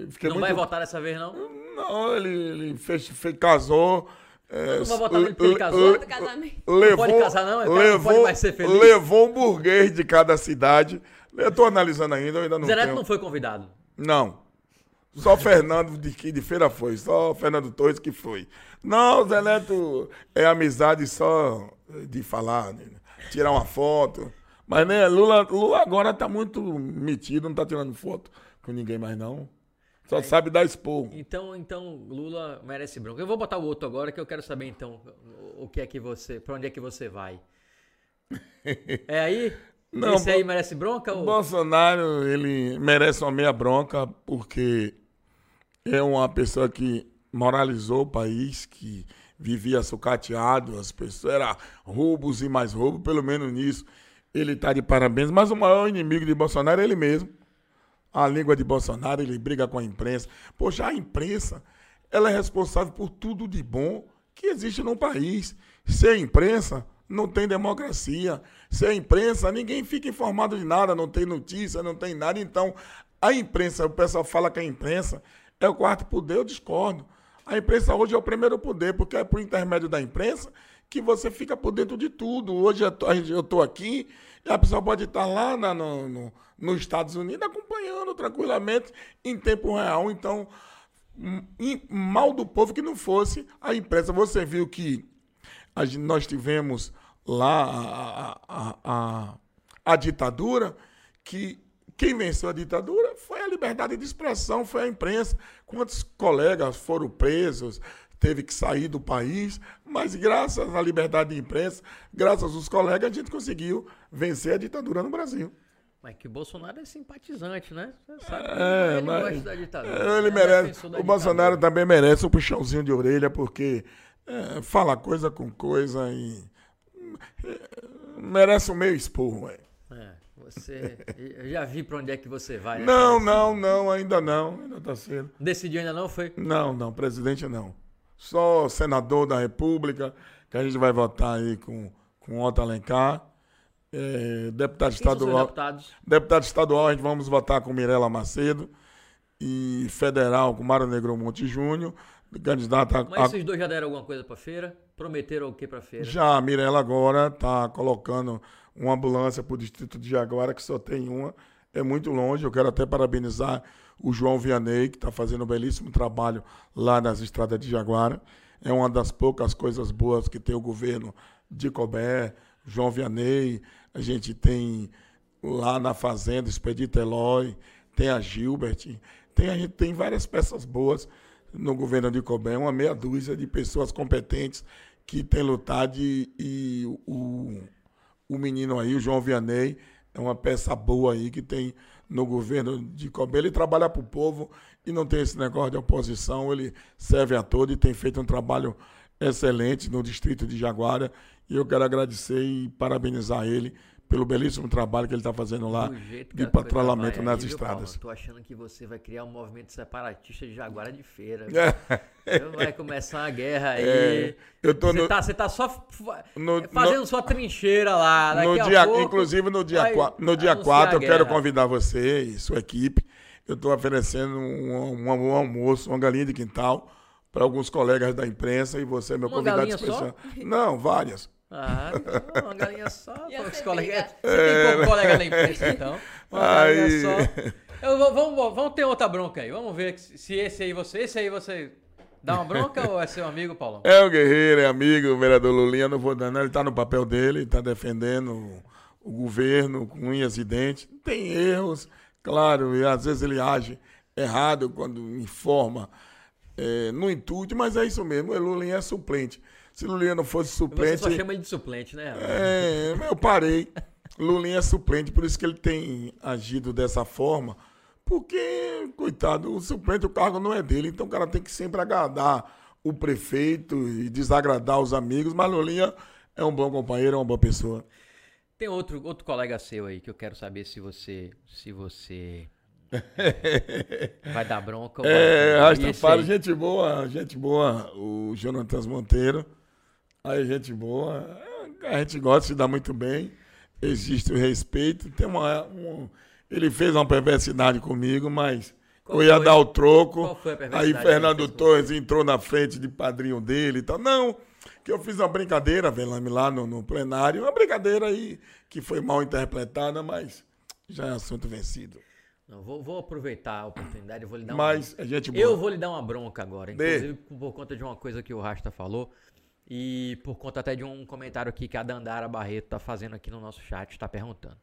fiquei Não muito vai votar dessa vez, não? não, ele, ele fez, fez- casou, É, Não vai votar nele porque ele le- casou? casamento. Levou, pode casar, não? O cara não levou, pode mais ser feliz? levou um burguês de cada cidade. Eu tô analisando ainda, eu ainda não Zé Neto tenho. não foi convidado. Não. Só Fernando de, que de feira foi, só Fernando Torres que foi. Não, Zé Neto é amizade só de falar, né? tirar uma foto. Mas né, Lula, Lula agora tá muito metido, não tá tirando foto com ninguém mais não. Só sabe dar esporro. Então, então Lula merece bronca. Eu vou botar o outro agora que eu quero saber então o- que é que você, para onde é que você vai? É aí? Não, Esse aí merece bronca O ou Bolsonaro, ele merece uma meia bronca porque é uma pessoa que moralizou o país, que vivia sucateado, as pessoas, era roubos e mais roubos, pelo menos nisso ele está de parabéns, mas o maior inimigo de Bolsonaro é ele mesmo. A língua de Bolsonaro, ele briga com a imprensa. Poxa, a imprensa, ela é responsável por tudo de bom que existe no país. Sem imprensa, não tem democracia. Sem imprensa, ninguém fica informado de nada, não tem notícia, não tem nada. Então, a imprensa, o pessoal fala que a imprensa é o quarto poder, eu discordo. A imprensa hoje é o primeiro poder, porque é por intermédio da imprensa que você fica por dentro de tudo. Hoje eu estou aqui a pessoa pode estar lá na- no, no- nos Estados Unidos acompanhando tranquilamente em tempo real. Então, mal do povo que não fosse a imprensa. Você viu que a gen- nós tivemos lá a- a- a- a ditadura, que quem venceu a ditadura foi a liberdade de expressão, foi a imprensa. Quantos colegas foram presos, teve que sair do país, mas graças à liberdade de imprensa, graças aos colegas, a gente conseguiu vencer a ditadura no Brasil. Mas que o Bolsonaro é simpatizante, né? Você sabe. É, ele mas gosta da ditadura. ele é merece. O Bolsonaro ditadura. também merece um puxãozinho de orelha, porque é, fala coisa com coisa e. é, merece um meio esporro, velho. É, você. Eu já vi pra onde é que você vai. né? Não, não, não, ainda não. Ainda tá cedo. Decidiu ainda não? Foi? Não, não, presidente não. Só senador da República, que a gente vai votar aí com, com Otto Alencar. É, deputado Quem estadual. Deputado estadual, a gente vamos votar com Mirela Macedo. E federal com Mário Negro Monte Júnior. Candidato a, Mas esses dois já deram alguma coisa pra feira? Prometeram o que pra feira? Já a Mirella agora está colocando uma ambulância para o distrito de Jaguara, que só tem uma. É muito longe. Eu quero até parabenizar o João Vianney, que está fazendo um belíssimo trabalho lá nas estradas de Jaguara. É uma das poucas coisas boas que tem o governo de Cobé, João Vianney. A gente tem lá na Fazenda, Expedito Eloy, tem a Gilbert. Tem, a gente tem várias peças boas no governo de Cobé, uma meia dúzia de pessoas competentes que tem lutado e, e o, o menino aí, o João Vianney, é uma peça boa aí que tem no governo de Cobé. Ele trabalha para o povo e não tem esse negócio de oposição, ele serve a todo e tem feito um trabalho excelente no distrito de Jaguara. E eu quero agradecer e parabenizar ele pelo belíssimo trabalho que ele está fazendo lá de patrulhamento nas viu, estradas. Tô achando que você vai criar um movimento separatista de Jaguara de feira. É. Vai começar uma guerra aí. É, eu tô Você no- tá, só No- fazendo no- sua trincheira lá. Daqui no dia, pouco inclusive no dia vai 4, no dia anunciar 4 a eu quero convidar você e sua equipe. Eu estou oferecendo um, um- um almoço, uma galinha de quintal para alguns colegas da imprensa e você é meu Uma convidado galinha só? especial. Não, várias. Ah, não, uma galinha só. Pô, os colegas-. Você tem pouco colega na imprensa, então. Uma galinha Aí- só. Eu vamos, vamos ter outra bronca aí. Vamos ver se esse aí você. Esse aí você dá uma bronca ou é seu amigo, Paulão? É o guerreiro, é amigo, o vereador Lulinha, não vou dar, não. Ele está no papel dele, está defendendo o, o governo com unhas e dentes. Tem erros, claro, e às vezes ele age errado quando informa é, no intuito, mas é isso mesmo, o Lulinha é suplente. Se Lulinha não fosse Você suplente. só chama ele de suplente, né? É, eu parei. Lulinha é suplente, por isso que ele tem agido dessa forma. Porque, coitado, o suplente, o cargo não é dele, então o cara tem que sempre agradar o prefeito e desagradar os amigos. Mas Lulinha é um bom companheiro, é uma boa pessoa. Tem outro, outro colega seu aí que eu quero saber se você. Se você. vai dar bronca ou É, aí? gente boa, gente boa, o Jonatas Monteiro. Aí, gente boa. A gente gosta de se dar muito bem. Existe o respeito. Tem uma, um- ele fez uma perversidade comigo, mas Qual eu ia foi? dar o troco. Qual foi a Aí Fernando Torres entrou na frente de padrinho dele e tal. Não, que eu fiz uma brincadeira, Velame, lá no, no plenário. Uma brincadeira aí que foi mal interpretada, mas já é assunto vencido. Não, vou, vou aproveitar a oportunidade, eu vou lhe dar Mas uma... a gente boa. Eu vou lhe dar uma bronca agora, Dê. inclusive por conta de uma coisa que o Rasta falou e por conta até de um comentário aqui que a Dandara Barreto tá fazendo aqui no nosso chat, está perguntando.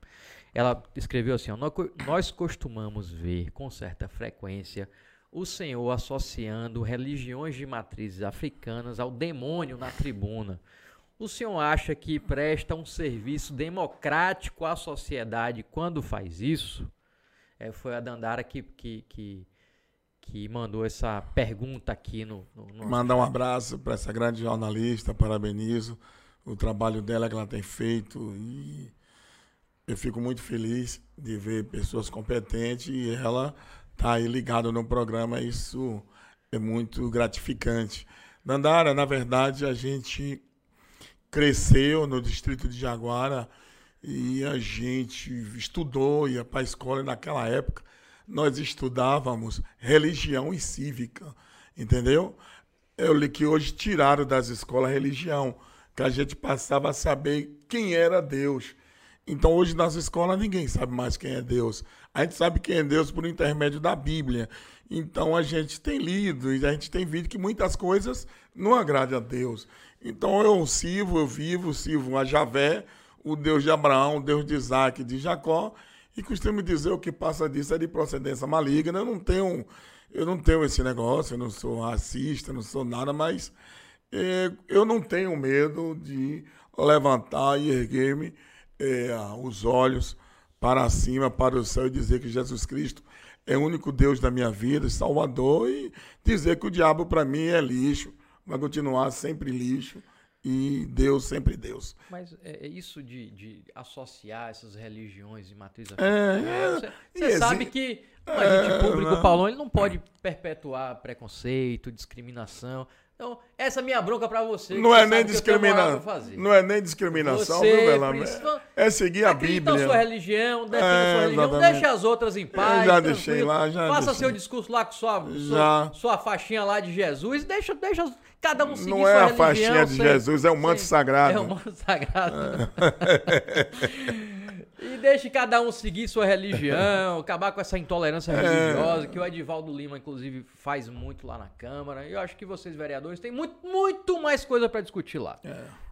Ela escreveu assim, ó, "Nó- nós costumamos ver com certa frequência o Senhor associando religiões de matrizes africanas ao demônio na tribuna. O senhor acha que presta um serviço democrático à sociedade quando faz isso? É, foi a Dandara que, que, que, que mandou essa pergunta aqui no, no nosso Mandar um abraço para essa grande jornalista, parabenizo o trabalho dela que ela tem feito e eu fico muito feliz de ver pessoas competentes e ela tá aí ligada no programa, isso é muito gratificante. Dandara, na verdade, a gente cresceu no distrito de Jaguara e a gente estudou, ia para a escola e naquela época nós estudávamos religião e cívica, entendeu? Eu li que hoje tiraram das escolas religião, que a gente passava a saber quem era Deus. Então hoje nas escolas ninguém sabe mais quem é Deus. A gente sabe quem é Deus por intermédio da Bíblia. Então a gente tem lido e a gente tem visto que muitas coisas não agradam a Deus. Então eu sirvo, eu vivo, sirvo a Javé, o Deus de Abraão, o Deus de Isaac de Jacó. E costumo dizer o que passa disso é de procedência maligna. Eu não tenho, eu não tenho esse negócio, eu não sou racista, não sou nada, mas eh, eu não tenho medo de levantar e erguer-me eh, os olhos para cima, para o céu e dizer que Jesus Cristo é o único Deus da minha vida, Salvador, e dizer que o diabo para mim é lixo, vai continuar sempre lixo e Deus sempre Deus. Mas é, é isso de, de associar essas religiões e matriz É, africana. é, Você, sabe que um agente É, público, não. o Paulão, ele não pode perpetuar preconceito, discriminação. Então, essa é minha bronca pra você. Não você é nem eu fazer. Não é nem discriminação, Você viu, Belame? precisa- É seguir a Bíblia. sua religião, defenda É, a sua religião, exatamente. deixa as outras em paz. já tranquilo. deixei lá, já Faça deixei. seu discurso lá com sua, Já. sua, sua faixinha lá de Jesus, deixa, deixa cada um seguir Não sua é a religião. faixinha de sem- Jesus, é o manto sem- sagrado. É o manto sagrado. E deixe cada um seguir sua religião, acabar com essa intolerância É. religiosa, que o Edivaldo Lima, inclusive, faz muito lá na Câmara. Eu acho que vocês, vereadores, têm muito, muito mais coisa pra discutir lá.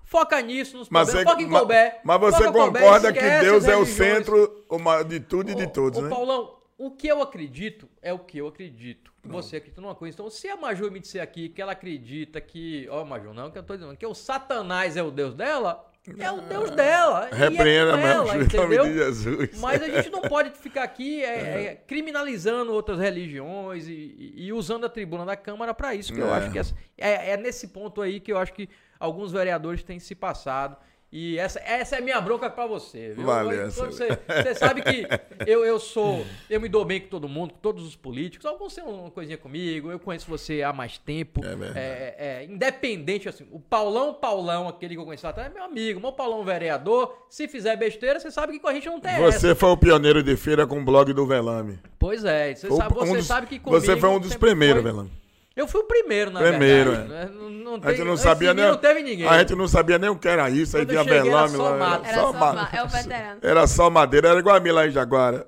Foca nisso, nos É. Mas problemas, você, foca em Colbert. mas você concorda que Deus é o centro de tudo e de todos, ô, né? Paulão, o que eu acredito é o que eu acredito. Você acredita numa coisa. Então, se a Maju me disser aqui que ela acredita que. Ó, Maju, não, que eu tô dizendo que o Satanás é o Deus dela, é o Deus dela. é Repreenda mesmo, ela, em nome de Jesus. Mas a gente não pode ficar aqui é, é, criminalizando outras religiões e, e- usando a tribuna da Câmara para isso, que eu É. acho que essa- é, é nesse ponto aí que eu acho que alguns vereadores têm se passado. E essa, essa é a minha bronca pra você, viu? Valeu, Quando essa- você, você sabe que eu, eu sou. Eu me dou bem com todo mundo, com todos os políticos. Alguns têm uma coisinha comigo, eu conheço você há mais tempo. É verdade. É, é, independente, assim, o Paulão Paulão, aquele que eu conheci lá atrás, é meu amigo. Meu Paulão vereador, se fizer besteira, você sabe que com a gente não tem essa. Você foi o pioneiro de feira com o blog do Velame. Pois é, você, Foi sabe, um você dos- sabe que comigo Você foi um dos primeiros, foi- Velame. Eu fui o primeiro, na Primeiro, verdade. é. né? Não, não A gente tem- não sabia nem. Não teve ninguém. A gente não sabia nem o que era isso. Aí Quando eu tinha cheguei, era Velame só lá. mato. Era só ma- ma- é o veterano. Era só madeira, era igual a mim lá em Jaguara.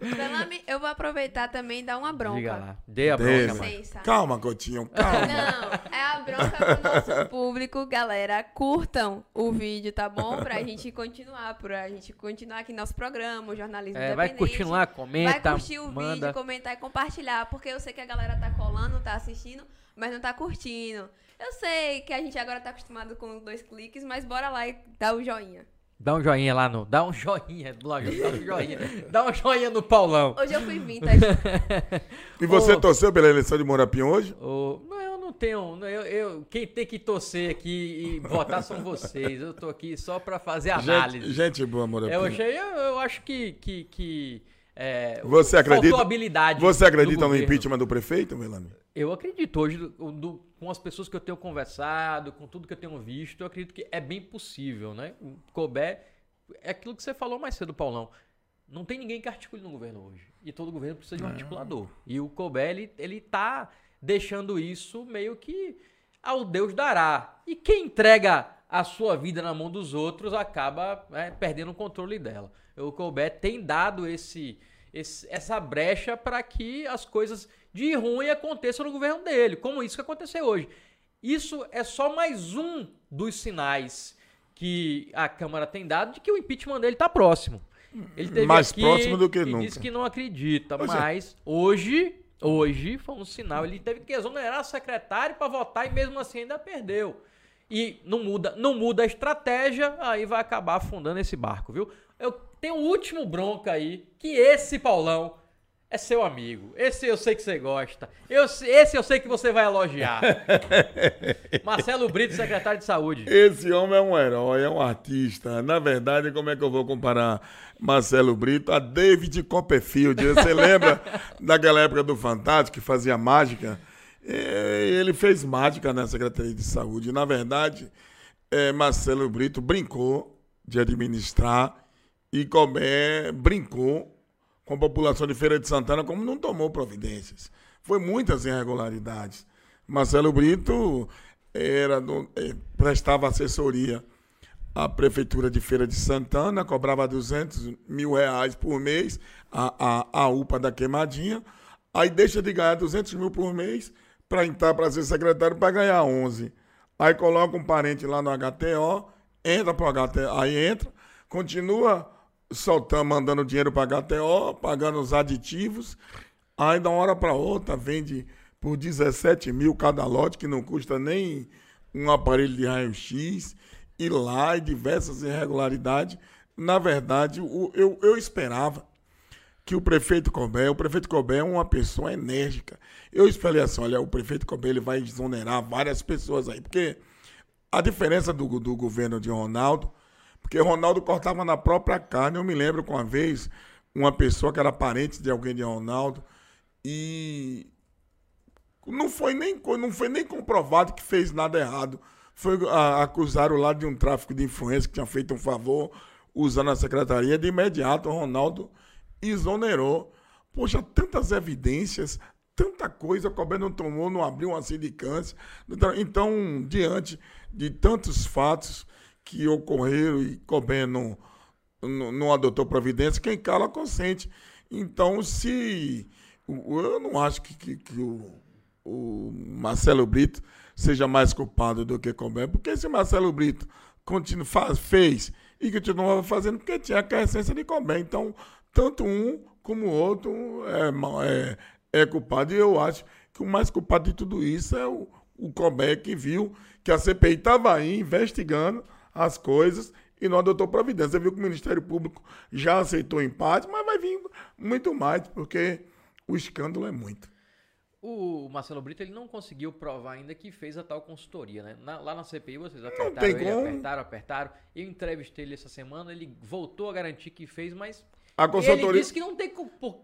Belame, eu vou aproveitar também e dar uma bronca. Diga lá. Dê a Dê, bronca. Licença. Calma, Coutinho, calma. Não, é a bronca pro nosso público, galera. Curtam o vídeo, tá bom? Pra gente continuar, pra gente continuar aqui nosso programa, o jornalismo É, vai lá, comenta, Vai curtir o manda. vídeo, comentar e compartilhar, porque eu sei que a galera tá colando, tá assistindo, mas não tá curtindo. Eu sei que a gente agora tá acostumado com dois cliques, mas bora lá e dá o joinha. Dá um joinha lá no. Dá um joinha, dá um joinha. Dá um joinha no Paulão. Hoje eu fui vintage. E você Ô. torceu pela eleição de Morapim hoje? Ô, não, eu não tenho. não, Eu, eu- quem tem que torcer aqui e votar são vocês. Eu tô aqui só pra fazer análise. Gente, gente boa, Morapim. eu achei, eu, eu acho que. que, que é, Você acredita- habilidade. Você acredita no impeachment do prefeito, Velame? Eu acredito hoje, do- do- com as pessoas que eu tenho conversado, com tudo que eu tenho visto, eu acredito que é bem possível, né? O Colbert, é aquilo que você falou mais cedo, Paulão. Não tem ninguém que articule no governo hoje. E todo governo precisa de um articulador. E o Colbert, ele, ele tá deixando isso meio que ao Deus dará. E quem entrega a sua vida na mão dos outros acaba né, perdendo o controle dela. O Colbert tem dado esse, esse essa brecha para que as coisas de ruim aconteçam no governo dele, como isso que aconteceu hoje. Isso é só mais um dos sinais que a Câmara tem dado de que o impeachment dele está próximo. Ele teve Mais aqui próximo do que nunca. disse que não acredita, Pois é. mas hoje, hoje foi um sinal. Ele teve que exonerar secretário para votar e mesmo assim ainda perdeu. E não muda, não muda a estratégia, aí vai acabar afundando esse barco, viu? Eu tenho um último bronca aí, que esse Paulão é seu amigo. Esse eu sei que você gosta. Eu, esse eu sei que você vai elogiar. Marcelo Brito, secretário de Saúde. Esse homem é um herói, é um artista. Na verdade, como é que eu vou comparar Marcelo Brito a David Copperfield? Você lembra daquela época do Fantástico que fazia mágica? Ele fez mágica na Secretaria de Saúde. Na verdade, é, Marcelo Brito brincou de administrar e Colbert brincou com a população de Feira de Santana como não tomou providências. Foi muitas irregularidades. Marcelo Brito era do- eh, prestava assessoria à Prefeitura de Feira de Santana, cobrava 200 mil reais por mês a, a, a UPA da Queimadinha, aí deixa de ganhar 200 mil por mês para entrar para ser secretário para ganhar 11. Aí coloca um parente lá no HTO, entra para o HTO, aí entra, continua soltando, mandando dinheiro para HTO, pagando os aditivos, aí de uma hora para outra vende por 17 mil cada lote, que não custa nem um aparelho de raio-x, e lá e diversas irregularidades. Na verdade, o- eu, eu esperava que o prefeito Colbert, o prefeito Colbert é uma pessoa enérgica. Eu esperei assim, olha, o prefeito Colbert ele vai exonerar várias pessoas aí, porque a diferença do, do governo de Ronaldo, porque Ronaldo cortava na própria carne, eu me lembro com uma vez, uma pessoa que era parente de alguém de Ronaldo, e não foi nem, não foi nem comprovado que fez nada errado. Foi a, acusaram lá de um tráfico de influência que tinha feito um favor usando a secretaria. De imediato, o Ronaldo exonerou. Poxa, tantas evidências, tanta coisa, o Colbert não tomou, não abriu uma sindicância. Então, então, diante de tantos fatos que ocorreram e Colbert não, não, adotou providência, quem cala consente. Então, se. Eu não acho que, que, que o, o Marcelo Brito seja mais culpado do que Colbert, porque se Marcelo Brito continua, faz, fez e continuava fazendo, porque tinha a essência de Colbert. Então, tanto um como o outro é, é, é culpado. E eu acho que o mais culpado de tudo isso é o, o que viu que a CPI estava aí investigando as coisas e não adotou providência. Você viu que o Ministério Público já aceitou empate, mas vai vir muito mais, porque o escândalo é muito. O Marcelo Brito ele não conseguiu provar ainda que fez a tal consultoria, né? Na- lá na CPI vocês apertaram ele, como. apertaram, apertaram. Eu entrevistei ele essa semana, ele voltou a garantir que fez, mas A ele consultoria, disse que não tem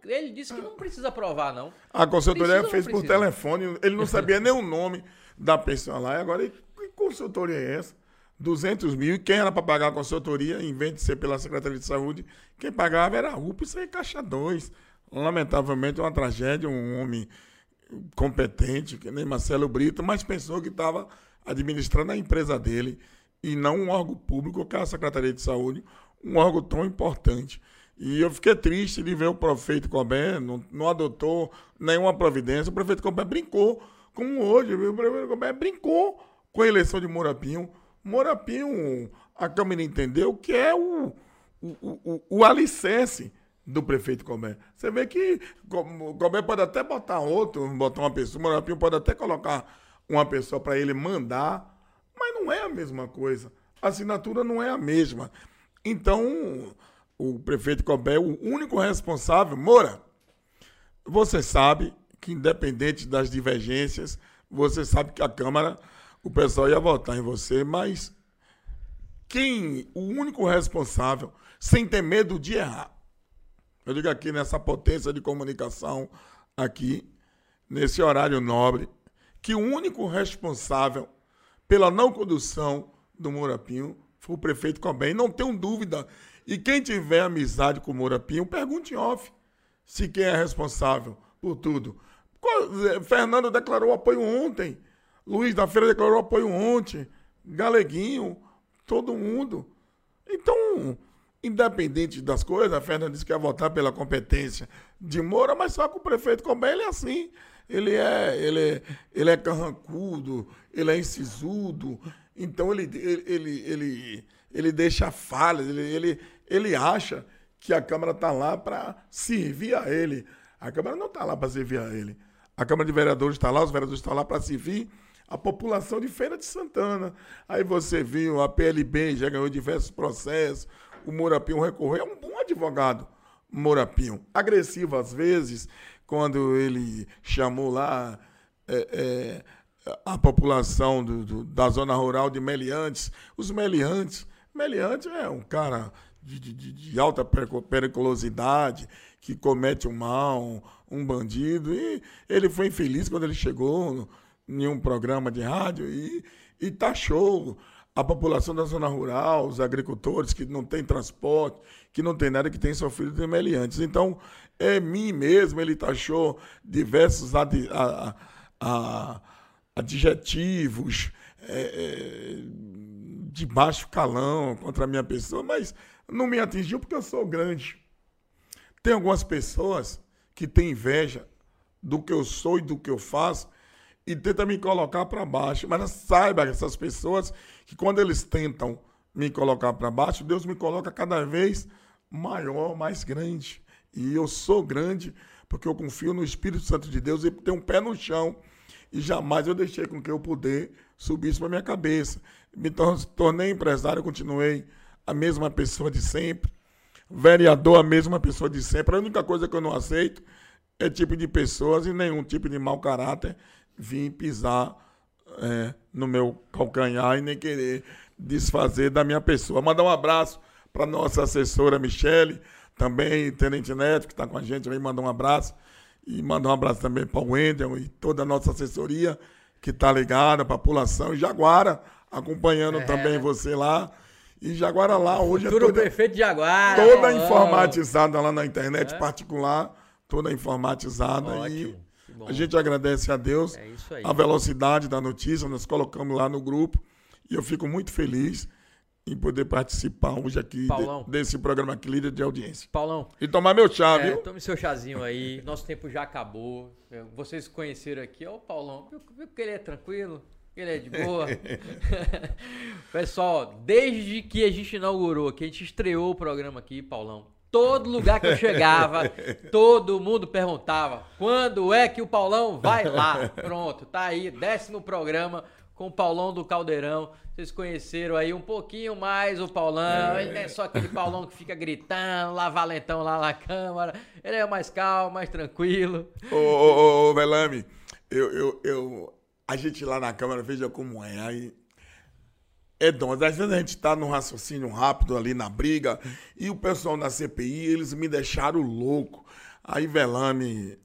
ele disse que não precisa provar não. a consultoria Precisa fez por telefone, ele não sabia nem o nome da pessoa lá. E agora, que consultoria é essa? 200 mil. E quem era para pagar a consultoria, em vez de ser pela Secretaria de Saúde, quem pagava era a UPA, isso aí é Caixa 2. Lamentavelmente, uma tragédia, um homem competente, que nem Marcelo Brito, mas pensou que estava administrando a empresa dele e não um órgão público, que é a Secretaria de Saúde, um órgão tão importante. E eu fiquei triste de ver o prefeito Colbert não, não adotou nenhuma providência. O prefeito Colbert brincou, como hoje, o prefeito Colbert brincou com a eleição de Morapinho. Morapinho, a Câmara entendeu que é o, o, o, o alicerce do prefeito Colbert. Você vê que Colbert pode até botar outro, botar uma pessoa, Morapinho pode até colocar uma pessoa para ele mandar, mas não é a mesma coisa. A assinatura não é a mesma. Então, o prefeito Colbert, o único responsável, Moura, você sabe que independente das divergências, você sabe que a Câmara, o pessoal ia votar em você, mas quem, o único responsável, sem ter medo de errar, eu digo aqui nessa potência de comunicação, aqui, nesse horário nobre, que o único responsável pela não condução do Morapinho foi o prefeito Colbert. E não tenho dúvida E quem tiver amizade com o Moura Pinho, pergunte off se quem é responsável por tudo. Fernando declarou apoio ontem. Luiz da Feira declarou apoio ontem. Galeguinho, todo mundo. Então, independente das coisas, a Fernanda disse que ia votar pela competência de Moura, mas só que o prefeito Combé, ele é assim. Ele é, ele é, ele é carrancudo, ele é incisudo. Então, ele, ele, ele, ele, ele deixa falhas, ele, ele, ele acha que a Câmara está lá para servir a ele. A Câmara não está lá para servir a ele. A Câmara de Vereadores está lá, os vereadores estão lá para servir a população de Feira de Santana. Aí você viu, a PLB já ganhou diversos processos, o Morapinho recorreu, é um bom advogado, Morapinho. Agressivo às vezes, quando ele chamou lá é, é, a população do, do, da zona rural de Meliantes. Os Meliantes, Meliantes é um cara de, de, de alta periculosidade, que comete um mal, um bandido. E ele foi infeliz quando ele chegou em um programa de rádio e, e taxou a população da zona rural, os agricultores que não têm transporte, que não tem nada, que tem sofrido de meliantes. Então, é mim mesmo, ele taxou diversos ad, a, a, adjetivos é, é, de baixo calão contra a minha pessoa, mas não me atingiu porque eu sou grande. Tem algumas pessoas que têm inveja do que eu sou e do que eu faço e tenta me colocar para baixo. Mas saiba essas pessoas que quando eles tentam me colocar para baixo, Deus me coloca cada vez maior, mais grande. E eu sou grande porque eu confio no Espírito Santo de Deus e tenho um pé no chão. E jamais eu deixei com que o poder subisse para minha cabeça. Me tornei empresário, continuei a mesma pessoa de sempre. Vereador, a mesma pessoa de sempre. A única coisa que eu não aceito é tipo de pessoas e nenhum tipo de mau caráter vir pisar é, no meu calcanhar e nem querer desfazer da minha pessoa. Mandar um abraço para nossa assessora Michele, também Tenente Neto, que está com a gente aí, mandar um abraço. E mandar um abraço também para o Wendel e toda a nossa assessoria que está ligada, para a população. E Jaguara, acompanhando é. também você lá. E Jaguara lá hoje Futuro é toda, prefeito de Jaguara. Toda oh. informatizada lá na internet é. particular, toda informatizada. Ótimo. E a gente agradece a Deus é a velocidade da notícia, nós colocamos lá no grupo. E eu fico muito feliz em poder participar hoje aqui de, desse programa aqui, líder de audiência. Paulão. E tomar meu chá, é, viu? Tome seu chazinho aí. Nosso tempo já acabou. Vocês conheceram aqui, ó, o Paulão. Viu que ele é tranquilo? Ele é de boa. Pessoal, desde que a gente inaugurou, que a gente estreou o programa aqui, Paulão, todo lugar que eu chegava, todo mundo perguntava: quando é que o Paulão vai lá? Pronto, tá aí, décimo programa com o Paulão do Caldeirão. Vocês conheceram aí um pouquinho mais o Paulão. É. Ele não é só aquele Paulão que fica gritando, lá valentão lá na Câmara. Ele é mais calmo, mais tranquilo. Ô, ô, ô, ô Velame, eu, eu, eu a gente lá na Câmara, veja como é. É dom. Às vezes a gente está num raciocínio rápido ali na briga e o pessoal da CPI, eles me deixaram louco. Aí Velame.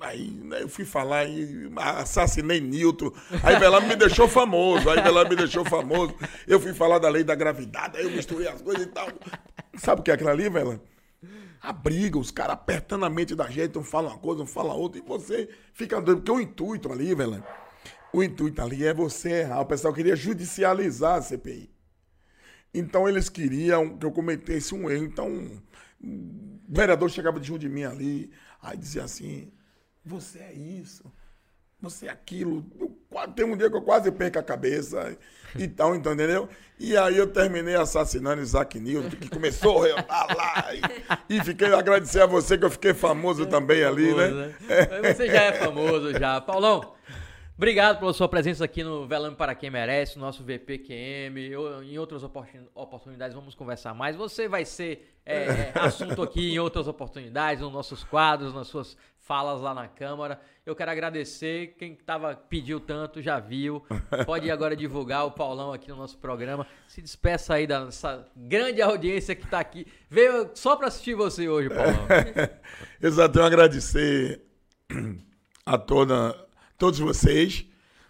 Aí né, eu fui falar e assassinei Newton. Aí Velame me deixou famoso. Aí Velame me deixou famoso. Eu fui falar da lei da gravidade. Aí eu misturei as coisas e tal. Sabe o que é aquilo ali, Velame? A briga, os caras apertando a mente da gente, um fala uma coisa, um fala outra, e você fica doido. Porque o intuito ali, Velame o intuito ali é você errar. O pessoal queria judicializar a CPI. Então eles queriam que eu cometesse um erro. Então o vereador chegava de junto de mim ali, aí dizia assim: você é isso, você é aquilo. Eu, tem um dia que eu quase perco a cabeça e tal, então, entendeu? E aí eu terminei assassinando Isaac Newton, que começou a lá. E, e fiquei agradecer a você que eu fiquei famoso também ali, né? né? É. Você já é famoso já. Paulão, Obrigado pela sua presença aqui no Velame para quem merece, nosso VPQM. Eu, em outras oportunidades vamos conversar mais. Você vai ser é, assunto aqui em outras oportunidades, nos nossos quadros, nas suas falas lá na Câmara. Eu quero agradecer quem tava, pediu tanto, já viu. Pode agora divulgar o Paulão aqui no nosso programa. Se despeça aí da nossa grande audiência que está aqui. Veio só para assistir você hoje, Paulão. Exato, tenho agradecer a toda todos vocês.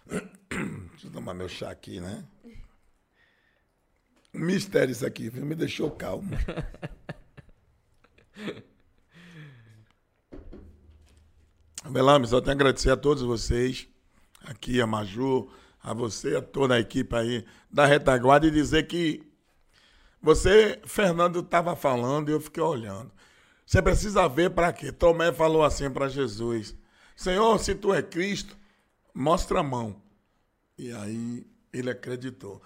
Deixa eu tomar meu chá aqui, né? Um mistério isso aqui? Me deixou calmo. Velame, só tenho a agradecer a todos vocês, aqui a Maju, a você, a toda a equipe aí da retaguarda e dizer que você, Fernando, estava falando e eu fiquei olhando. Você precisa ver para quê? Tomé falou assim para Jesus: Senhor, se tu é Cristo, mostra a mão. E aí ele acreditou.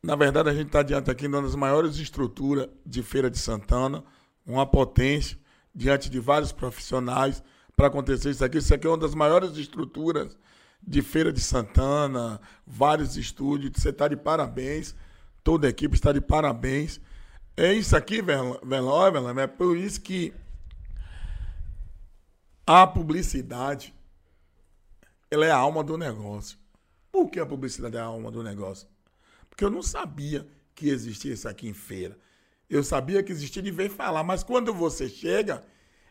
Na verdade, a gente está diante aqui de uma das maiores estruturas de Feira de Santana, uma potência, diante de vários profissionais para acontecer isso aqui. Isso aqui é uma das maiores estruturas de Feira de Santana, vários estúdios. Você está de parabéns, toda a equipe está de parabéns. É isso aqui, Veló, é por isso que a publicidade ela é a alma do negócio. Por que a publicidade é a alma do negócio? Porque eu não sabia que existia isso aqui em feira. Eu sabia que existia de ver falar, mas quando você chega,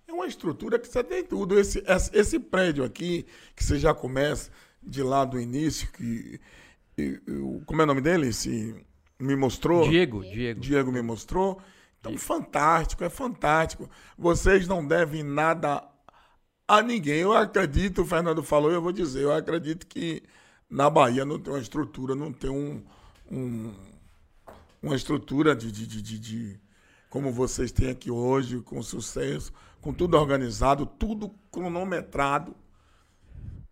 é uma estrutura que você tem tudo. Esse, esse prédio aqui, que você já começa de lá do início, que. Como é o nome dele? Esse, me mostrou. Diego, Diego. Diego me mostrou. Então, Diego. fantástico, é fantástico. Vocês não devem nada a ninguém. Eu acredito, o Fernando falou, eu vou dizer, eu acredito que na Bahia não tem uma estrutura, não tem um, um uma estrutura de, de, de, de, como vocês têm aqui hoje, com sucesso, com tudo organizado, tudo cronometrado.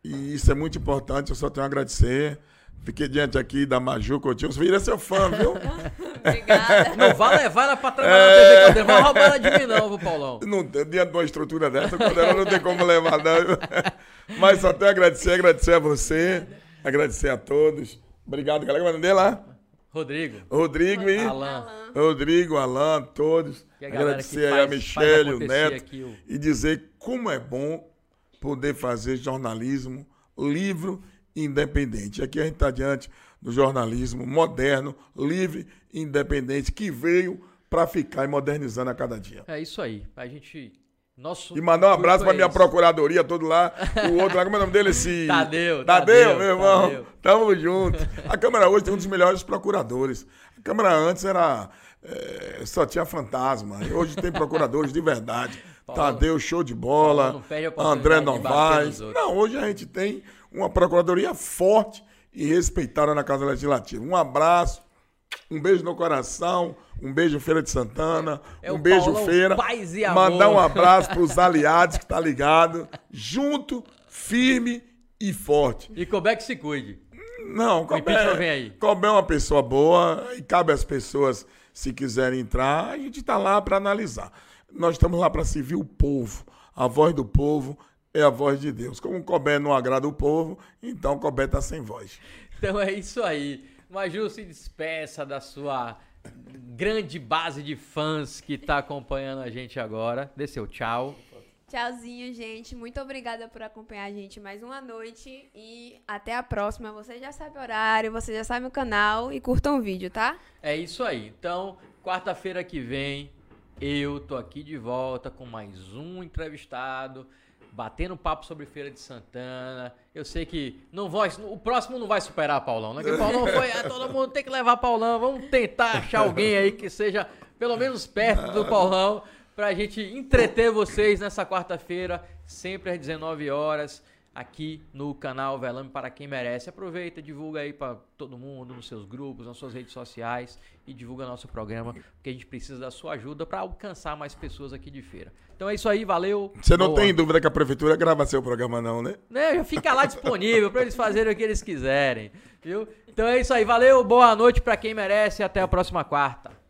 E isso é muito importante, eu só tenho a agradecer. Fiquei diante aqui da Maju Coutinho. Vira seu fã, viu? Obrigada. Não vai levar ela pra trabalhar é... na TV Caldeirão. Não vai roubar ela de mim, não, viu, Paulão? Não, diante de uma estrutura dessa, Caldeirão não tem como levar, não. Mas só tenho a agradecer, agradecer a você, agradecer a todos. Obrigado, galera. Como é lá? Rodrigo. Rodrigo e. Alan. Rodrigo, Alan, todos. A agradecer faz, aí a Michelle, o Neto. O... E dizer como é bom poder fazer jornalismo livre independente. Aqui a gente está diante do jornalismo moderno, livre e independente, que veio para ficar e modernizando a cada dia. É isso aí. A gente. Nosso e mandar um abraço para minha procuradoria, todo lá. O outro lá, como é o nome dele? Esse... Tadeu. Tadeu, Tadeu meu irmão. Tadeu. Tamo junto. A Câmara hoje tem um dos melhores procuradores. A Câmara antes era. É, só tinha fantasma. Hoje tem procuradores de verdade. Paulo, Tadeu, show de bola. André Novaes. Não, hoje a gente tem uma procuradoria forte e respeitada na Casa Legislativa. Um abraço, um beijo no coração, um beijo Feira de Santana, é um beijo Paulão, Feira. Paz e amor. Mandar um abraço para os aliados que tá ligado, junto, firme e forte. E como é que se cuide? Não, Cobé, aí. Cobé é uma pessoa boa e cabe às pessoas, se quiserem entrar, a gente está lá para analisar. Nós estamos lá para servir o povo, a voz do povo é a voz de Deus. Como o Cobé não agrada o povo, então o Cobé está sem voz. Então é isso aí. Maju, se despeça da sua grande base de fãs que está acompanhando a gente agora. Dê seu tchau. Tchauzinho, gente. Muito obrigada por acompanhar a gente mais uma noite. E até a próxima. Você já sabe o horário, você já sabe o canal e curtam o vídeo, tá? É isso aí. Então, quarta-feira que vem, eu tô aqui de volta com mais um entrevistado batendo papo sobre Feira de Santana. Eu sei que não vai, o próximo não vai superar Paulão, né? Que Paulão foi, ah, todo mundo tem que levar Paulão. Vamos tentar achar alguém aí que seja pelo menos perto do Paulão pra gente entreter vocês nessa quarta-feira, sempre às 19 horas aqui no canal Velame para quem merece. Aproveita, divulga aí para todo mundo, nos seus grupos, nas suas redes sociais e divulga nosso programa, porque a gente precisa da sua ajuda para alcançar mais pessoas aqui de feira. Então é isso aí, valeu. Você não Boa. tem dúvida que a prefeitura grava seu programa não, né? Né, já fica lá disponível para eles fazerem o que eles quiserem, viu? Então é isso aí, valeu, boa noite para quem merece e até a próxima quarta.